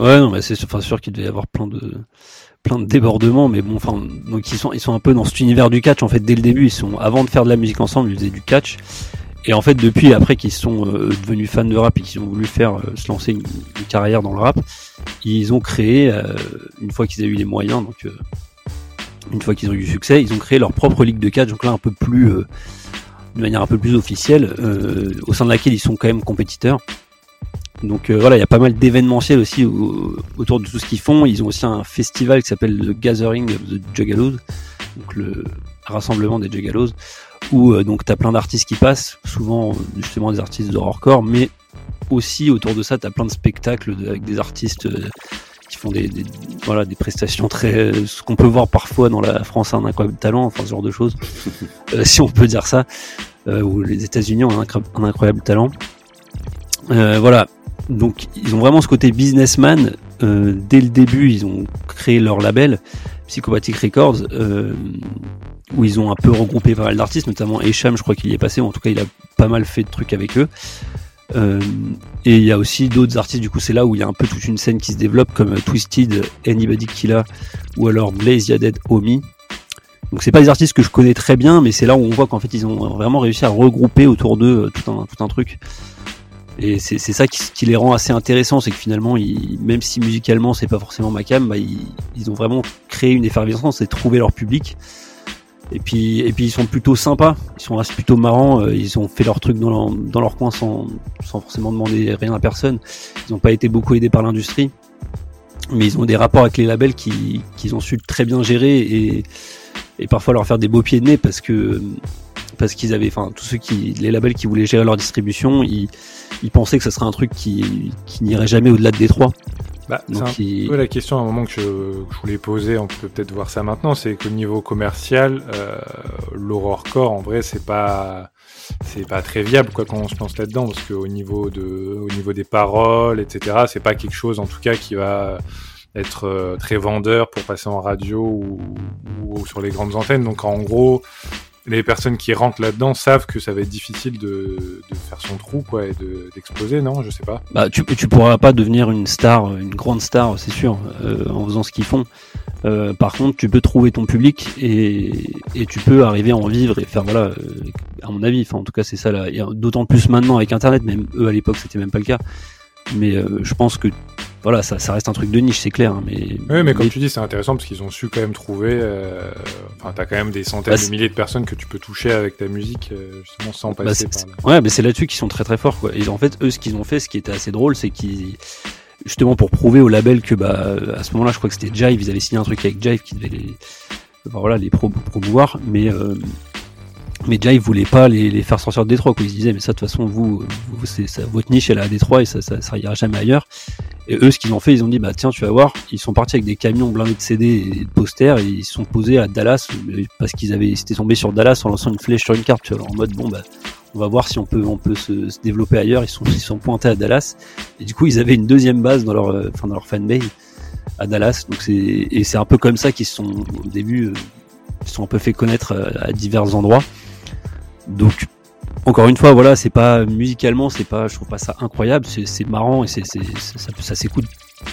Ouais, non, mais c'est sûr, enfin, sûr qu'il devait y avoir plein de plein de débordements, mais bon, enfin, donc ils sont ils sont un peu dans cet univers du catch en fait dès le début. Ils sont avant de faire de la musique ensemble, ils faisaient du catch. Et en fait, depuis après qu'ils sont euh, devenus fans de rap et qu'ils ont voulu faire euh, se lancer une, une carrière dans le rap, ils ont créé euh, une fois qu'ils avaient eu les moyens, donc une fois qu'ils ont eu du succès, ils ont créé leur propre ligue de catch, donc là un peu plus euh, de manière un peu plus officielle, euh, au sein de laquelle ils sont quand même compétiteurs. Donc euh, voilà, il y a pas mal d'événementiels aussi au- autour de tout ce qu'ils font. Ils ont aussi un festival qui s'appelle le Gathering of the Juggalos, donc le rassemblement des Juggalos, où donc t'as plein d'artistes qui passent, souvent justement des artistes de horrorcore, mais aussi autour de ça t'as plein de spectacles avec des artistes qui font des, des- voilà des prestations très ce qu'on peut voir parfois dans la France un incroyable talent, enfin ce genre de choses, euh, si on peut dire ça, euh, où les États-Unis ont un, incro- un incroyable talent. Euh, voilà, donc ils ont vraiment ce côté businessman. Euh, dès le début, ils ont créé leur label, Psychopathic Records, euh, où ils ont un peu regroupé pas mal d'artistes, notamment Esham, je crois qu'il y est passé, ou en tout cas il a pas mal fait de trucs avec eux. Euh, et il y a aussi d'autres artistes, du coup c'est là où il y a un peu toute une scène qui se développe, comme euh, Twisted, Anybody Killa, ou alors Blaze Yadet Omi. Donc c'est pas des artistes que je connais très bien, mais c'est là où on voit qu'en fait ils ont vraiment réussi à regrouper autour d'eux euh, tout un, tout un truc. Et c'est ça qui, les rend assez intéressants, c'est que finalement, même si musicalement c'est pas forcément ma cam, bah, ils ont vraiment créé une effervescence et trouvé leur public. Et puis, et puis ils sont plutôt sympas, ils sont assez plutôt marrants, euh, ils ont fait leur truc dans leur, coin sans, sans forcément demander rien à personne. Ils n'ont pas été beaucoup aidés par l'industrie, mais ils ont des rapports avec les labels qui qu'ils ont su très bien gérer et, et parfois leur faire des beaux pieds de nez parce que parce qu'ils avaient, enfin, tous ceux qui, les labels qui voulaient gérer leur distribution, ils, ils pensaient que ce serait un truc qui, qui n'irait jamais au-delà de Détroit. Bah, c'est un il- peu la question à un moment que je, que je voulais poser, on peut peut-être voir ça maintenant, c'est qu'au niveau commercial, euh, l'horrorcore, en vrai, c'est pas c'est pas très viable quoi quand on se lance là-dedans parce qu'au niveau de au niveau des paroles etc c'est pas quelque chose en tout cas qui va être euh, très vendeur pour passer en radio ou, ou sur les grandes antennes. Donc en gros les personnes qui rentrent là-dedans savent que ça va être difficile de, faire son trou quoi et de- d'exploser non je sais pas Bah, tu, tu pourras pas devenir une star, une grande star, c'est sûr, euh, en faisant ce qu'ils font. Euh, par contre, tu peux trouver ton public et, et tu peux arriver à en vivre et faire, voilà, euh, à mon avis, enfin, en tout cas, c'est ça là. D'autant plus maintenant avec Internet, même eux à l'époque, c'était même pas le cas. Mais euh, je pense que, voilà, ça, ça reste un truc de niche, c'est clair. hein, mais, Oui, mais comme tu dis, c'est intéressant parce qu'ils ont su quand même trouver. euh, Enfin, t'as quand même des centaines Bah, de milliers de personnes que tu peux toucher avec ta musique, euh, justement sans Bah, passer par là. Ouais, mais c'est là-dessus qu'ils sont très très forts quoi. Et en fait, eux, ce qu'ils ont fait, ce qui était assez drôle, c'est qu'ils justement pour prouver au label que bah à ce moment-là, je crois que c'était Jive, ils avaient signé un truc avec Jive qui devait les enfin, voilà les pro promouvoir, mais euh, mais Jive voulait pas les, faire sortir de Détroit quoi. Ils se disaient mais ça de toute façon vous, vous ça, votre niche elle est à Détroit et ça, ça ça ira jamais ailleurs. Et eux, ce qu'ils ont fait, ils ont dit bah tiens tu vas voir, ils sont partis avec des camions blindés de CD et de posters et ils se sont posés à Dallas euh, parce qu'ils avaient ils étaient tombés sur Dallas en lançant une flèche sur une carte, tu vois, en mode bon bah on va voir si on peut on peut se, développer ailleurs. Ils sont ils sont pointés à Dallas et du coup ils avaient une deuxième base dans leur euh, enfin dans leur fanbase à Dallas. Donc c'est et c'est un peu comme ça qu'ils sont au début euh, ils sont un peu fait connaître à divers endroits. Donc encore une fois voilà c'est pas musicalement c'est pas je trouve pas ça incroyable. C'est marrant et c'est ça, ça s'écoute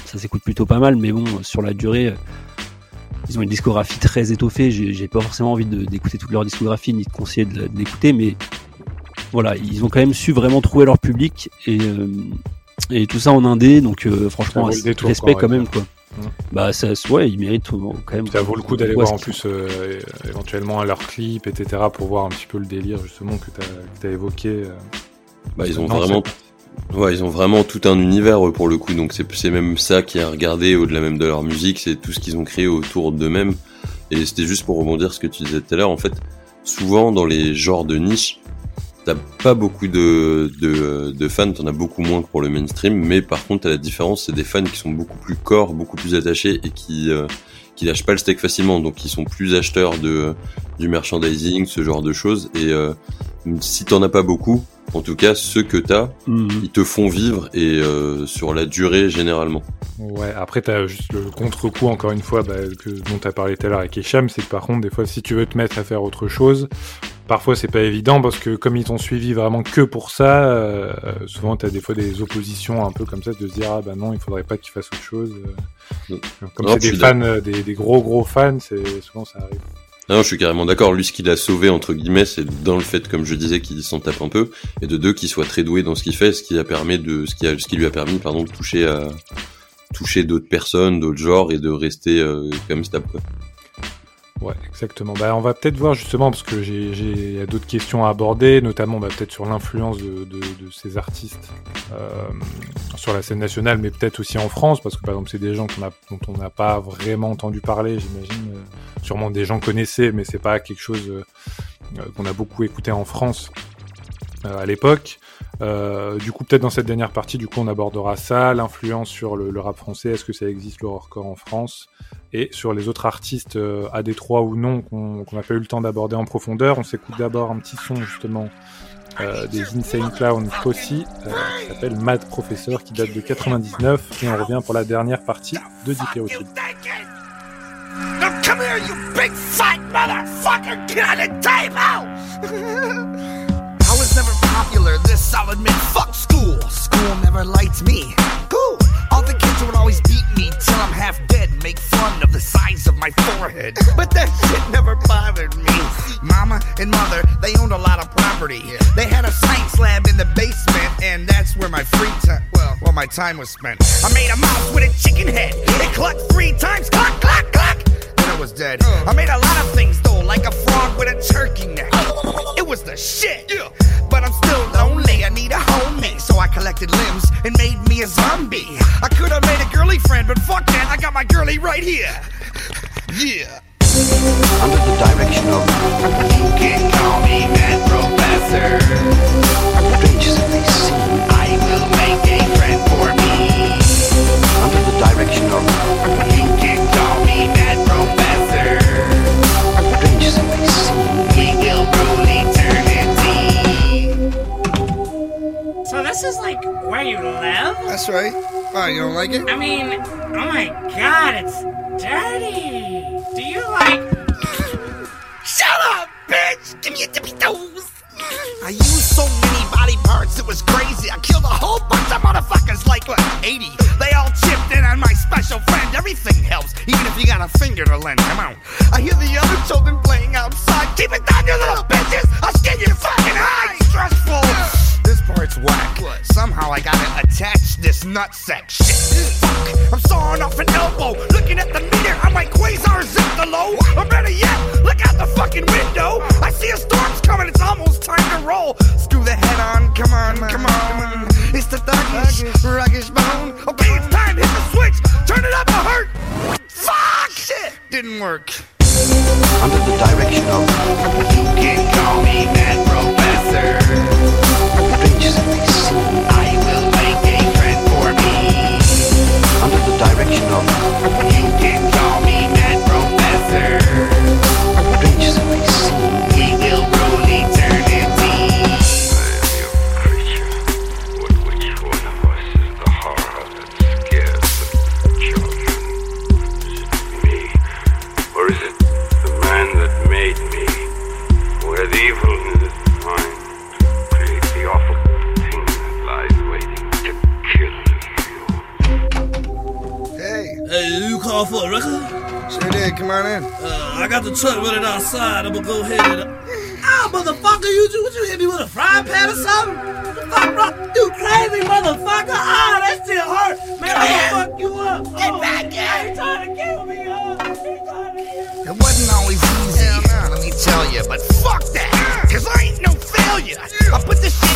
ça s'écoute plutôt pas mal. Mais bon sur la durée euh, ils ont une discographie très étoffée. J'ai pas forcément envie d'écouter toute leur discographie ni de conseiller de, de l'écouter. Mais voilà ils ont quand même su vraiment trouver leur public et euh, et tout ça en indé. Donc euh, franchement respect quand même quoi Mm. bah ça ouais ils méritent quand même Ça vaut le coup d'aller voir en plus euh, éventuellement leurs clips, etc., pour voir un petit peu le délire justement que t'as as évoqué. euh. Bah, ils ont Non, vraiment, ouais, ils ont vraiment tout un univers eux, pour le coup. Donc c'est c'est même ça qui est à regarder au-delà même de leur musique, c'est tout ce qu'ils ont créé autour d'eux-mêmes. Et c'était juste pour rebondir ce que tu disais tout à l'heure. En fait, souvent dans les genres de niche, t'as pas beaucoup de, de, de fans, t'en as beaucoup moins que pour le mainstream. Mais par contre, t'as la différence, c'est des fans qui sont beaucoup plus corps, beaucoup plus attachés et qui euh, qui lâchent pas le steak facilement. Donc ils sont plus acheteurs de du merchandising, ce genre de choses. Et euh, si t'en as pas beaucoup, en tout cas ceux que t'as, Mhm. ils te font vivre et euh, sur la durée généralement. Ouais, après, t'as juste le contre-coup, encore une fois, bah, que, dont t'as parlé tout à l'heure avec Echam, c'est que par contre, des fois, si tu veux te mettre à faire autre chose, parfois c'est pas évident parce que comme ils t'ont suivi vraiment que pour ça, euh, souvent t'as des fois des oppositions un peu comme ça de se dire ah bah non, il faudrait pas qu'ils fassent autre chose. euh. Comme Non, c'est des fans, euh, des, des gros gros fans, c'est souvent ça arrive. Non, je suis carrément d'accord. Lui, ce qu'il a sauvé entre guillemets, c'est dans le fait, comme je disais, qu'il s'en tape un peu, et de deux, qu'il soit très doué dans ce qu'il fait, ce qui a permis de, ce qui a, ce qui lui a permis, pardon, de toucher à, toucher d'autres personnes, d'autres genres, et de rester euh, comme stable. Quoi. Ouais, exactement. Bah, on va peut-être voir justement parce que j'ai, d'autres questions à aborder, notamment bah, peut-être sur l'influence de, de, de ces artistes euh, sur la scène nationale, mais peut-être aussi en France, parce que par exemple c'est des gens a, dont on n'a pas vraiment entendu parler, j'imagine. Euh, sûrement des gens connaissaient, mais c'est pas quelque chose euh, euh, qu'on a beaucoup écouté en France euh, à l'époque. Euh, du coup, peut-être dans cette dernière partie, du coup, on abordera ça, l'influence sur le, le rap français, est-ce que ça existe le horrorcore en France, et sur les autres artistes euh, à Détroit ou non qu'on n'a pas eu le temps d'aborder en profondeur. On s'écoute d'abord un petit son justement euh, des Insane Clown Posse euh, qui s'appelle Mad Professor qui date de 99 et on revient pour la dernière partie de Dipérotype. Now come here, you big! Was never popular, this solid mid fuck school. School never liked me. Cool. All the kids would always beat me till I'm half dead, make fun of the size of my forehead. But that shit never bothered me. Mama and mother, they owned a lot of property. They had a science lab in the basement, and that's where my free time, well, well, my time was spent. I made a mouse with a chicken head. It clucked three times, cluck, cluck, cluck. Then it was dead. I made a lot of things though, like a frog with a turkey neck. It was the shit. But I'm still lonely. I need a homie. So I collected limbs and made me a zombie. I could have made a girly friend, but fuck that. I got my girly right here. Yeah. under the direction of You can call me Matt professor. Strangers in these scenes. I will make a friend for me. Under the direction of. This is like where you live? That's right. Oh, you don't like it? I mean, oh my god, it's dirty. Do you like Shut up, bitch! Give me your tippy toes! I used so many body parts, it was crazy. I killed a whole bunch of motherfuckers, like what, 80? They all chipped in on my special friend. Everything helps, even if you got a finger to lend. Come on. I hear the other children playing outside. Keep it down, you little bitches! I'll skin your fucking eyes! Stressful! Part's whack. Somehow I gotta attach this nutsack shit. Fuck! I'm sawing off an elbow. Looking at the meter, I'm like Quasar zip the low. Or better yet, look out the fucking window. I see a storm's coming, it's almost time to roll. Screw the head on, come on, come on. It's the thuggish, ruggish bone. Okay, it's time, hit the switch. Turn it up a hurt. Fuck! Shit! Didn't work. Under the direction of. You can call me Under the direction of. You can call me Mad Professor. Got the truck running outside. I'm gonna go ahead and. Ah, motherfucker, you, you, what you hit me with a frying pan or something? Fuck, bro? You crazy motherfucker? Ah, that shit hurt. Man, I'm gonna fuck you up. Get oh, back here. Ain't trying to kill me, uh. I ain't trying to kill me. It wasn't always easy, let me tell you, but fuck that, cause I ain't no failure. I put the shit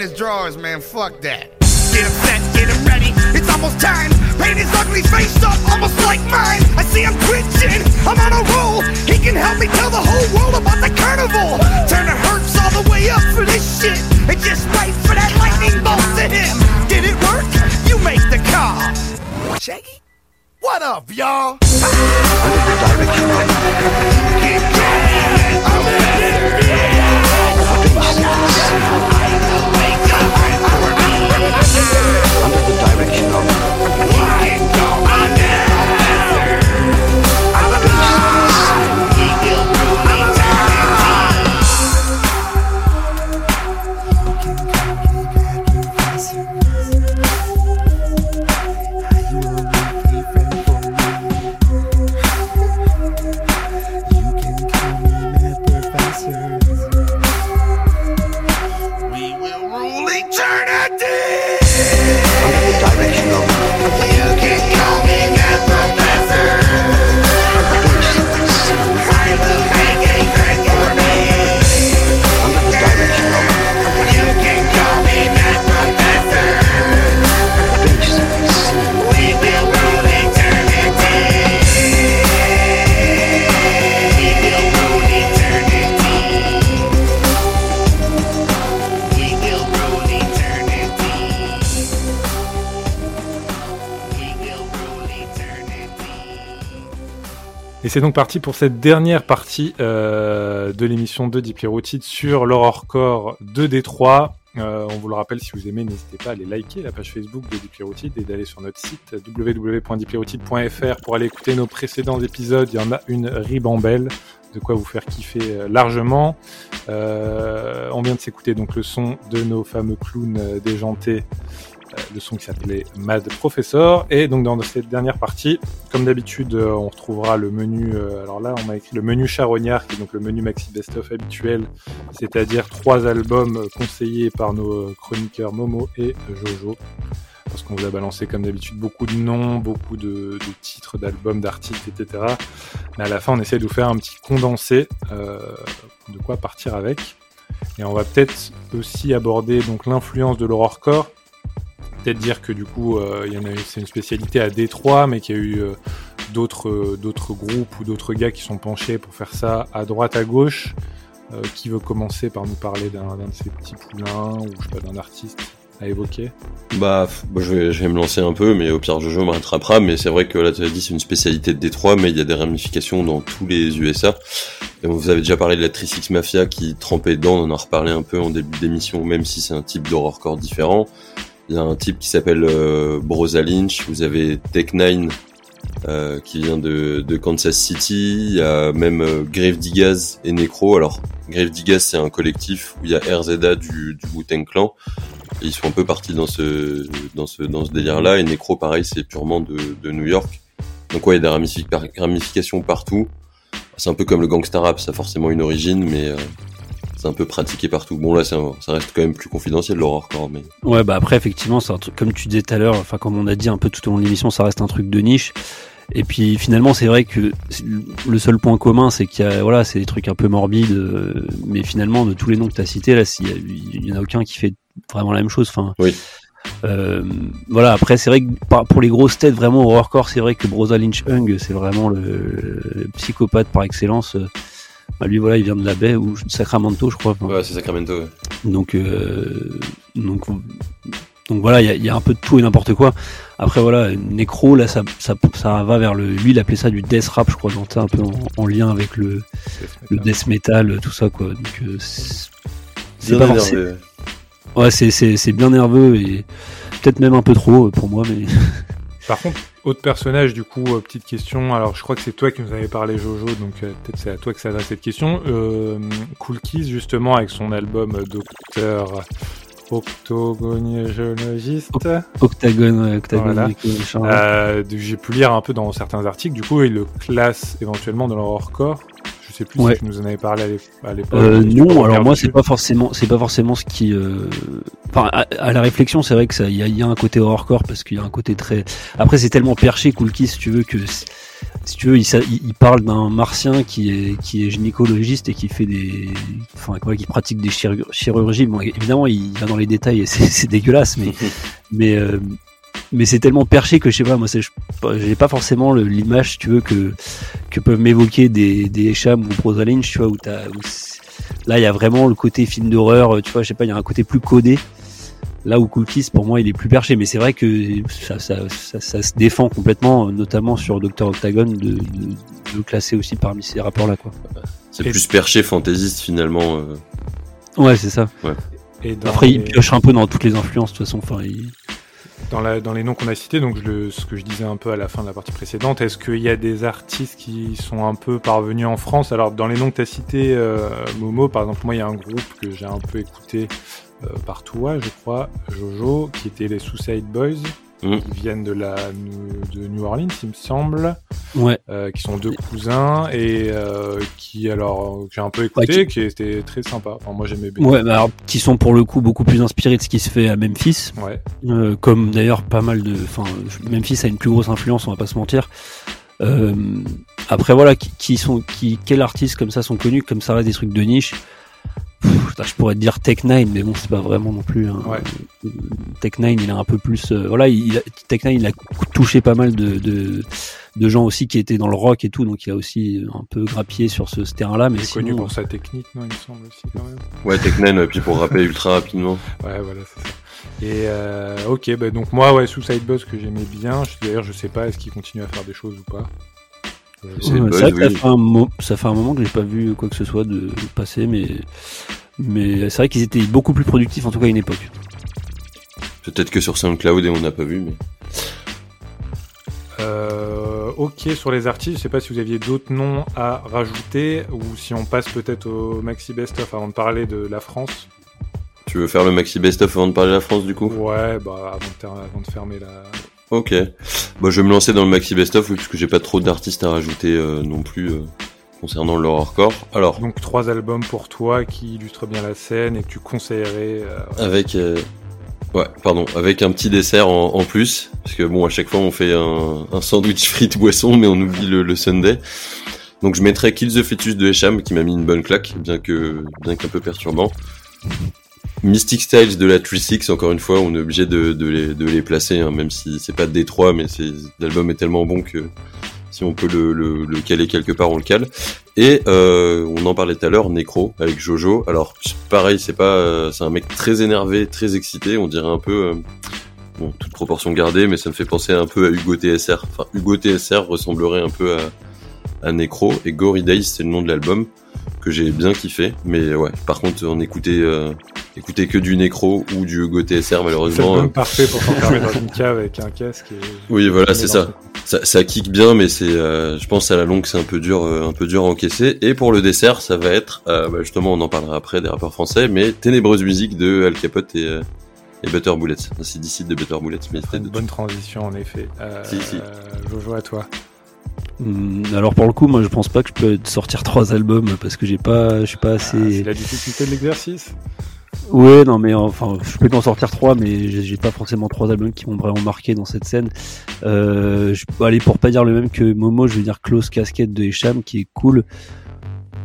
ain't cleaning his drawers, man. Fuck that. Get him set, get him ready. It's almost time. Paint his ugly face up, almost like mine. I see him twitching. I'm on a roll. He can help me tell the whole world about the carnival. Turn the hurts all the way up for this shit. And just wait for that lightning bolt to hit. Did it work? You make the call. Shaggy? What up, y'all? Under the direction of Under the direction of c'est donc parti pour cette dernière partie euh, de l'émission de Deep Routine sur l'horrorcore de Détroit. Euh, on vous le rappelle, si vous aimez, n'hésitez pas à aller liker la page Facebook de Deep Routine et d'aller sur notre site www.deeplyrooted.fr pour aller écouter nos précédents épisodes. Il y en a une ribambelle, de quoi vous faire kiffer euh, largement. On vient de s'écouter donc le son de nos fameux clowns déjantés, le son qui s'appelait Mad Professor. Et donc dans cette dernière partie, comme d'habitude, euh, on retrouvera le menu. euh, alors là, on m'a écrit le menu charognard, qui est donc le menu maxi best-of habituel, c'est-à-dire trois albums euh, conseillés par nos euh, chroniqueurs Momo et Jojo. Parce qu'on vous a balancé comme d'habitude beaucoup de noms, beaucoup de, de titres d'albums, d'artistes, etc. Mais à la fin, on essaie de vous faire un petit condensé euh, de quoi partir avec. Et on va peut-être aussi aborder donc l'influence de l'horrorcore peut-être dire que du coup, euh, c'est une spécialité à Détroit, mais qu'il y a eu euh, d'autres euh, d'autres groupes ou d'autres gars qui sont penchés pour faire ça à droite, à gauche. Qui veut commencer par nous parler d'un de ces petits poulains ou je sais pas d'un artiste à évoquer? Bah, bah, je, vais, me lancer un peu, mais au pire Jojo me rattrapera. Mais c'est vrai que là, tu as dit, c'est une spécialité de Détroit, mais il y a des ramifications dans tous les USA. Vous avez déjà parlé de la Trisix Mafia qui trempait dedans, on en a reparlé un peu en début d'émission, même si c'est un type d'horrorcore différent. Il y a un type qui s'appelle euh, Brosa Lynch, vous avez Tech Nine euh, qui vient de, de Kansas City, il y a même euh, Grave Digaz et Necro. Alors, Grave Digaz, c'est un collectif où il y a RZA du, du Wu-Tang Clan. Ils sont un peu partis dans ce, dans ce, dans ce délire-là. Et Necro, pareil, c'est purement de, de New York. Donc ouais, il y a des ramifications partout. C'est un peu comme le gangsta rap, ça a forcément une origine, mais c'est un peu pratiqué partout. Bon là, un- ça reste quand même plus confidentiel l'horrorcore, mais Ouais, bah après, effectivement, c'est un truc, comme tu disais tout à l'heure, enfin, comme on a dit un peu tout au long de l'émission, ça reste un truc de niche. Et puis finalement, c'est vrai que le seul point commun, c'est qu'il y a, voilà, c'est des trucs un peu morbides, euh, mais finalement, de tous les noms que tu as cités, là, il y en a aucun qui fait vraiment la même chose. Enfin, Oui. euh, voilà, après, c'est vrai que pour les grosses têtes, vraiment, horrorcore, c'est vrai que Brosa Lynch Hung, c'est vraiment le, le psychopathe par excellence. Bah, lui, voilà, il vient de la baie ou de Sacramento, je crois. Ouais, c'est Sacramento. ouais. donc, euh, donc, donc voilà, il y a, il y a un peu de tout et n'importe quoi. Après voilà, Necro là, ça, ça, ça va vers le. Lui, il appelait ça du death rap, je crois, donc c'est un peu en, en lien avec le, le death metal, tout ça quoi. Donc euh, c'est pas énervé, forcément. ouais. Ouais, c'est c'est c'est bien nerveux et peut-être même un peu trop euh, pour moi, mais Par contre, autre personnage, du coup, euh, petite question. Alors, je crois que c'est toi qui nous avais parlé, Jojo, donc euh, peut-être c'est à toi que s'adresse cette question. Euh, cool Keys, justement, avec son album euh, Docteur Octogonologiste. Octagone, Octagone, Voilà. euh, J'ai pu lire un peu dans certains articles, du coup, il le classe éventuellement dans l'horrorcore. Sais plus Ouais. si tu nous en avais parlé à l'ép- à l'époque. Euh, non, alors moi c'est pas forcément, c'est pas forcément ce qui, euh, enfin à, à la réflexion c'est vrai que ça, il y a, il y a un côté horrorcore parce qu'il y a un côté très. Après c'est tellement perché Cool Kiss, si tu veux que si tu veux il, parle d'un martien qui est qui est gynécologiste et qui fait des, enfin quoi, qui pratique des chirurg- chirurgies. Bon évidemment il va dans les détails et c'est c'est dégueulasse mais mais euh, mais c'est tellement perché que je sais pas moi c'est je- j'ai pas forcément l'image tu veux que que peuvent m'évoquer des des ou Prosa Lynch, tu vois où t'as où c'est- là il y a vraiment le côté film d'horreur euh, tu vois je sais pas il y a un côté plus codé là où Cool Kiss, pour moi il est plus perché mais c'est vrai que ça, ça, ça, ça se défend complètement euh, notamment sur Dr Octagon de, de, de le classer aussi parmi ces rapports là quoi C'est plus perché fantaisiste finalement. euh. ouais c'est ça Et dans après il pioche un peu dans toutes les influences de toute façon enfin il- dans, les noms qu'on a cités, donc ce que je disais un peu à la fin de la partie précédente, est-ce qu'il y a des artistes qui sont un peu parvenus en France? Alors, dans les noms que tu as cités, euh, Momo, par exemple, moi, il y a un groupe que j'ai un peu écouté euh, par toi, je crois, Jojo, qui était les Suicide Boys, Mm. qui viennent de, la, de New Orleans, il me semble, ouais euh, qui sont deux cousins et euh, qui, alors, que j'ai un peu écouté, Ouais, qui était très sympa. Enfin, moi, j'aimais bien. ouais mais alors qui sont pour le coup beaucoup plus inspirés de ce qui se fait à Memphis Ouais. Euh, comme d'ailleurs pas mal de enfin Memphis a une plus grosse influence on va pas se mentir Euh, après voilà qui, qui sont qui quels artistes comme ça sont connus comme ça reste des trucs de niche Pff, je pourrais te dire Tech 9 mais bon c'est pas vraiment non plus un- Ouais. Euh, Tech 9 il est un peu plus euh, voilà il a, Tech 9 il a touché pas mal de, de de gens aussi qui étaient dans le rock et tout donc il a aussi un peu grappillé sur ce, ce terrain là mais Il est connu pour sa technique, non, il me semble aussi, quand même. Ouais, Technen, et puis pour rappeler ultra rapidement. Ouais, voilà, c'est ça. Et euh, ok, bah donc moi, ouais, Suicide Boss que j'aimais bien. D'ailleurs, je sais pas, est-ce qu'il continue à faire des choses ou pas C'est Ouais, une c'est vrai buzz, que ça, oui. fait un mo- ça fait un moment que j'ai pas vu quoi que ce soit de passer, mais, mais c'est vrai qu'ils étaient beaucoup plus productifs, en tout cas à une époque. Peut-être que sur SoundCloud et on n'a pas vu, mais. Euh, ok, sur les artistes, je sais pas si vous aviez d'autres noms à rajouter ou si on passe peut-être au Maxi Best of avant de parler de la France. Tu veux faire le maxi best-of avant de parler de la France du coup? Ouais, bah avant de, ter- avant de fermer la. Ok. Bah, je vais me lancer dans le maxi best-of oui, puisque j'ai pas trop d'artistes à rajouter euh, non plus euh, concernant le horrorcore. Alors, Donc trois albums pour toi qui illustrent bien la scène et que tu conseillerais. euh, ouais. avec euh, ouais pardon avec un petit dessert en, en plus parce que bon à chaque fois on fait un, un sandwich frites boisson mais on oublie le, le Sunday donc je mettrai Kill the Fetus de Esham qui m'a mis une bonne claque bien que bien qu'un peu perturbant Mystic Styles de la 3-6, encore une fois, on est obligé de, de, les, de placer, hein, même si c'est pas Détroit, mais l'album est tellement bon que si on peut le, caler quelque part, on le cale. Et euh, on en parlait tout à l'heure, Necro avec Jojo. Alors pareil, c'est pas, euh, c'est un mec très énervé, très excité. On dirait un peu, euh, bon, toute proportion gardée, mais ça me fait penser un peu à Hugo TSR. Enfin, Hugo TSR ressemblerait un peu à, à Necro. Et Gory Days, c'est le nom de l'album que j'ai bien kiffé. Mais ouais, par contre, on écoutait, euh, écoutait que du Necro ou du Hugo TSR, malheureusement. C'est parfait pour s'enfermer dans une cave avec un casque. Et... Oui, voilà, c'est ça. ça. Ça kick bien, mais c'est, euh, je pense à la longue, c'est un peu dur, euh, un peu dur à encaisser. Et pour le dessert, ça va être, euh, bah, justement, on en parlera après des rappeurs français, mais Ténébreuse musique de Al Capote et, euh, et Butter Bullets. C'est d'ici de Butter Bullets, mais Une bonne transition en effet. Euh, Si, si. Jojo à toi. Hum, Alors pour le coup, moi je pense pas que je peux sortir trois albums parce que j'ai pas, je suis pas Ah, assez. c'est la difficulté de l'exercice. Ouais, non, mais enfin, je peux en sortir trois, mais j'ai pas forcément trois albums qui m'ont vraiment marqué dans cette scène. Euh, je peux aller pour pas dire le même que Momo, je vais dire Close Casquette de Esham, qui est cool.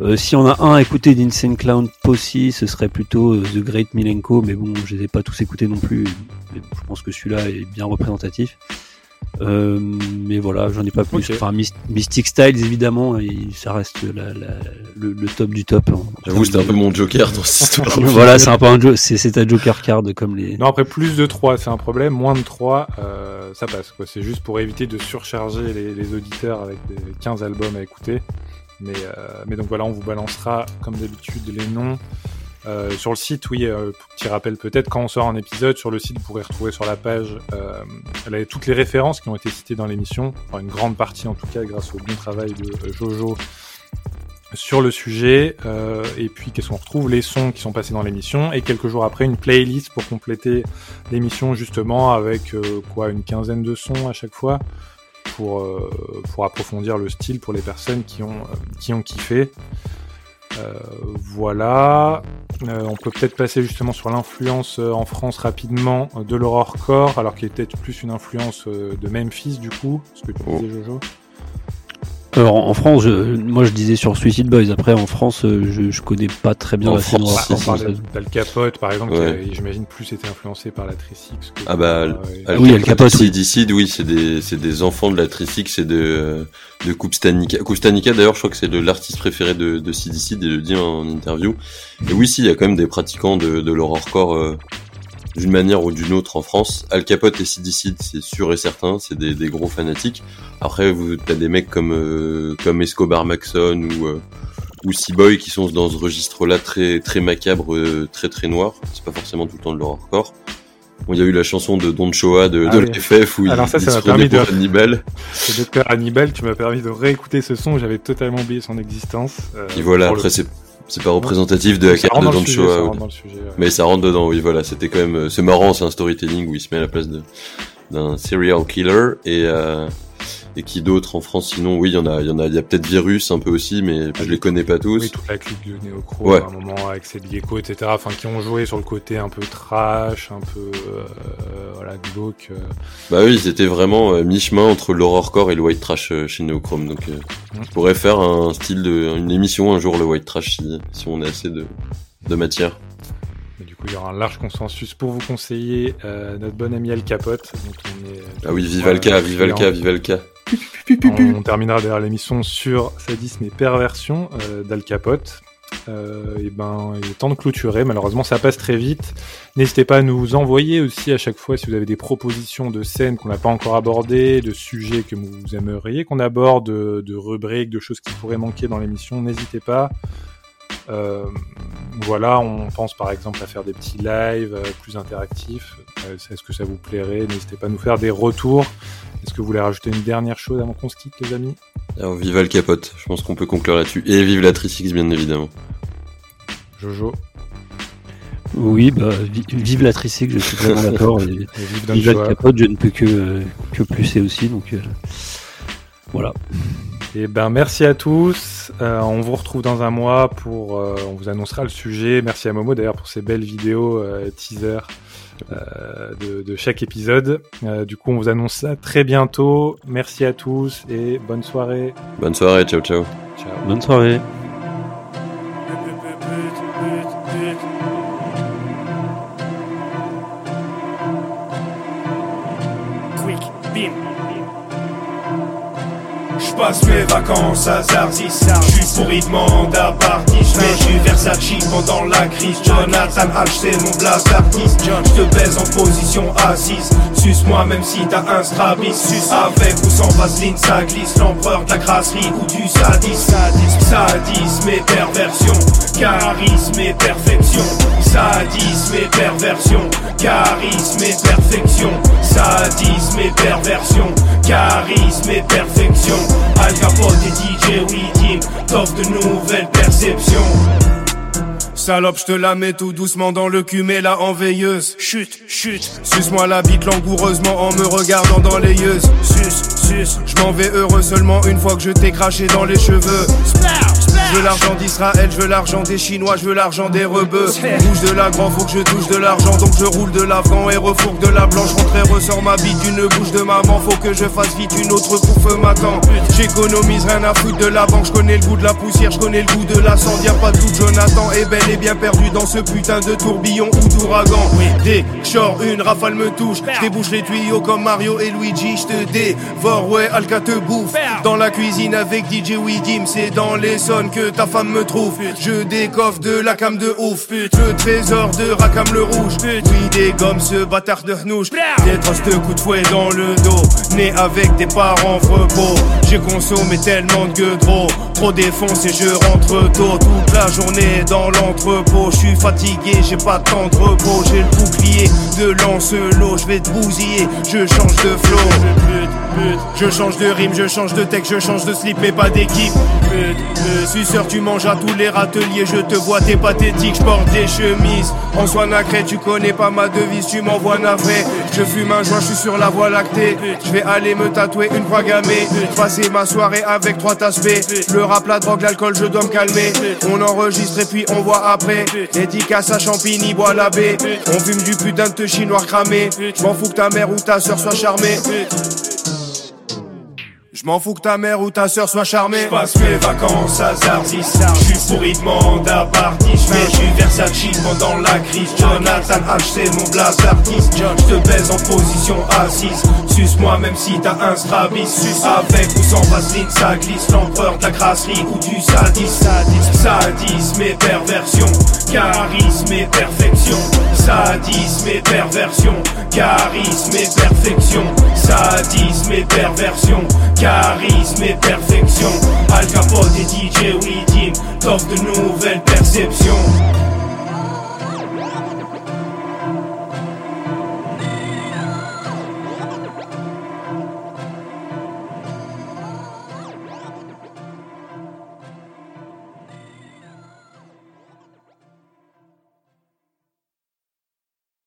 Euh, si on a un à écouter d'Insane Clown Posse, ce serait plutôt euh, The Great Milenko, mais bon, je les ai pas tous écoutés non plus. Mais bon, je pense que celui-là est bien représentatif. Euh, mais voilà, j'en ai pas plus. Enfin, Myst- Mystic Styles, évidemment, et ça reste la- la- le, le top du top. hein. J'avoue, c'était un peu mon joker dans cette histoire. voilà, c'est un peu un jo- c'est ta Joker card comme les. Non, après plus de 3, c'est un problème. Moins de 3, euh, ça passe. C'est juste pour éviter de surcharger les, les auditeurs avec des 15 albums à écouter. Mais, euh, mais donc voilà, on vous balancera comme d'habitude les noms. Euh, sur le site, oui, euh, petit rappel peut-être, quand on sort un épisode, sur le site, vous pourrez retrouver sur la page euh, toutes les références qui ont été citées dans l'émission, enfin, une grande partie en tout cas, grâce au bon travail de euh, Jojo sur le sujet. Et puis, qu'est-ce qu'on retrouve? Les sons qui sont passés dans l'émission. Et quelques jours après, une playlist pour compléter l'émission, justement, avec quoi, une quinzaine de sons à chaque fois. Pour, approfondir le style pour les personnes qui ont, qui ont kiffé. Euh, voilà. Euh, on peut peut-être passer justement sur l'influence euh, en France rapidement de l'horrorcore, alors qu'il est peut-être plus une influence euh, de Memphis du coup, ce que tu Oh. disais Jojo. Alors en France, je- moi je disais sur Suicide Boys. Après en France, euh, je, je connais pas très bien En la scène France, Bah, hardcore on d'Al Capote par exemple, Ouais. qui a, j'imagine plus été influencé par la Trisix que Ah bah, par, euh, Al Oui, Al Capote et oui. Sidicide, oui, c'est des, c'est des enfants de la Trisix et de, euh, de Kupstanika. Kupstanika, d'ailleurs, je crois que c'est l'artiste préféré de, de Sidicide, il le dit en interview. Et oui, si, il y a quand même des pratiquants de, de l'horrorcore, euh, d'une manière ou d'une autre en France. Al Capote et Sidicide, c'est sûr et certain, c'est des, des gros fanatiques. Après, vous, t'as des mecs comme, euh, comme Escobar Maxon ou, euh, ou Seaboy qui sont dans ce registre-là très, très macabre, euh, très très noir. C'est pas forcément tout le temps de l'horrorcore. Bon, il y a eu la chanson de Don Choa de, Ah de oui. l'FF où Alors il, ça, ça m'a permis de- Hannibal. C'est Docteur Hannibal qui m'a permis de réécouter ce son, j'avais totalement oublié son existence. euh, Et voilà, le après, c'est, c'est pas représentatif de la carte de Don. Mais ça rentre dedans, oui, voilà. C'était quand même, euh, c'est marrant, c'est un storytelling où il se met à la place d'un serial killer et, euh, et qui d'autres en France sinon, oui, il y en a, il y en a, il y a peut-être Virus un peu aussi, mais je les connais pas tous. Oui, toute la clique de Néocro Ouais. à un moment avec ses Gecko, etc. Enfin, qui ont joué sur le côté un peu trash, un peu euh, voilà glauque. euh. Bah oui, c'était vraiment euh, mi-chemin entre l'horrorcore et le white trash euh, chez Neochrome. Donc, euh, Mm. je pourrais faire un style de, une émission un jour le white trash si, si on a assez de, de matière. Mais du coup, il y aura un large consensus pour vous conseiller euh, notre bon ami Al Capote. on est, Ah oui, Ouais, Vivalca, Vivalca, client. Vivalca. On terminera d'ailleurs l'émission sur sadisme et perversion euh, d'Al Capote. Euh, et ben, il est temps de clôturer. Malheureusement, ça passe très vite. N'hésitez pas à nous envoyer aussi à chaque fois si vous avez des propositions de scènes qu'on n'a pas encore abordées, de sujets que vous aimeriez qu'on aborde, de, de rubriques, de choses qui pourraient manquer dans l'émission. N'hésitez pas. Euh, voilà, on pense par exemple à faire des petits lives euh, plus interactifs. Euh, Est-ce que ça vous plairait? N'hésitez pas à nous faire des retours. Est-ce que vous voulez rajouter une dernière chose avant qu'on se quitte, les amis? Alors, viva le capote. Je pense qu'on peut conclure là-dessus. Et vive la Trisix, bien évidemment. Jojo? Oui, bah vi- vive la Tricix, je suis vraiment d'accord. Et et vive vive la. Capote, je ne peux que que plus aussi. Donc euh, voilà. Et ben merci à tous. Euh, on vous retrouve dans un mois pour. euh, on vous annoncera le sujet. Merci à Momo d'ailleurs pour ces belles vidéos euh, teaser euh, de, de chaque épisode. Euh, du coup, on vous annonce ça très bientôt. Merci à tous et bonne soirée. Bonne soirée, ciao, ciao. Ciao. Bonne soirée. Passe mes vacances à Zarzis J'suis pourri de mandat party J'mets du Versace pendant la crise. Jonathan H c'est mon blast d'artiste J'te baise en position assise. Suce-moi même si t'as un strabis. Suce avec ou sans vaseline ça glisse. L'empereur de la grasserie ou du sadisme. Sadisme et perversion. Charisme et perfection. Sadisme et perversion. Charisme et perfection. Sadisme et perversion. Charisme et perfection Al Capote et DJ Weedim T'offre de nouvelles perceptions Salope, je te la mets tout doucement dans le cul, mais là en veilleuse. Chut, chut. Suce-moi la bite langoureusement en me regardant dans les yeux. Sus, sus. Je m'en vais heureux seulement une fois que je t'ai craché dans les cheveux. Je veux l'argent d'Israël, je veux l'argent des Chinois, je veux l'argent des rebeux. Bouge de la grand, faut que je touche de l'argent, donc je roule de l'afghan et refourgue de la blanche. Rentre et ressort ma bite d'une bouche de maman, faut que je fasse vite une autre bouffe m'attend. J'économise rien à foutre de la banque, je connais le goût de la poussière, je connais le goût de la cendre. Y'a pas de doute, Jonathan est bel et bien perdu dans ce putain de tourbillon ou d'ouragan. Dès que je sors une rafale me touche, je débouche les tuyaux comme Mario et Luigi, je te dévore, ouais, Alka te bouffe. Dans la cuisine avec DJ Widim, c'est dans les sons que ta femme me trouve. Je décoffre de la cam de ouf. Le trésor de Rakam le rouge. Oui, des gommes, ce bâtard de hnouche. Des traces de coups de fouet dans le dos. Né avec des parents repos. J'ai consommé tellement de gueux trop. Trop défoncé, je rentre tôt. Toute la journée dans l'entrepôt. Je suis fatigué, j'ai pas temps de repos. J'ai le bouclier de Lancelot. Je vais te bousiller, je change de flow. Je change de rime, je change de texte, je change de slip, mais pas d'équipe. Suceur, tu manges à tous les râteliers, je te vois, t'es pathétique, je porte des chemises. En soie nacré, tu connais pas ma devise, tu m'envoies navré. Je fume un joint, je suis sur la voie lactée. Je vais aller me tatouer une croix gammée. Passer ma soirée avec trois tasses B. Le rap, la drogue, l'alcool, je dois me calmer. On enregistre et puis on voit après. Dédicace à Champigny, bois la baie. On fume du putain de chinois cramé. Je m'en fous que ta mère ou ta soeur soit charmée. M'en fous que ta mère ou ta soeur soit charmée. Je passe mes vacances à Zarzis. Je suis pourri de mandat. Je mets du Versace pendant la crise. Jonathan H, c'est mon blast d'artiste. Je te baise en position assise. Suce-moi même si t'as un strabis. Suce avec ou sans vaseline, ça glisse. L'empereur de la grasserie ou du sadisme. Sadisme et perversion. Charisme et perfection. Sadisme et perversion. Charisme et perfection. Sadisme et perversion. Et perfection. Al Capote et DJ Weedim T'offre de nouvelles perceptions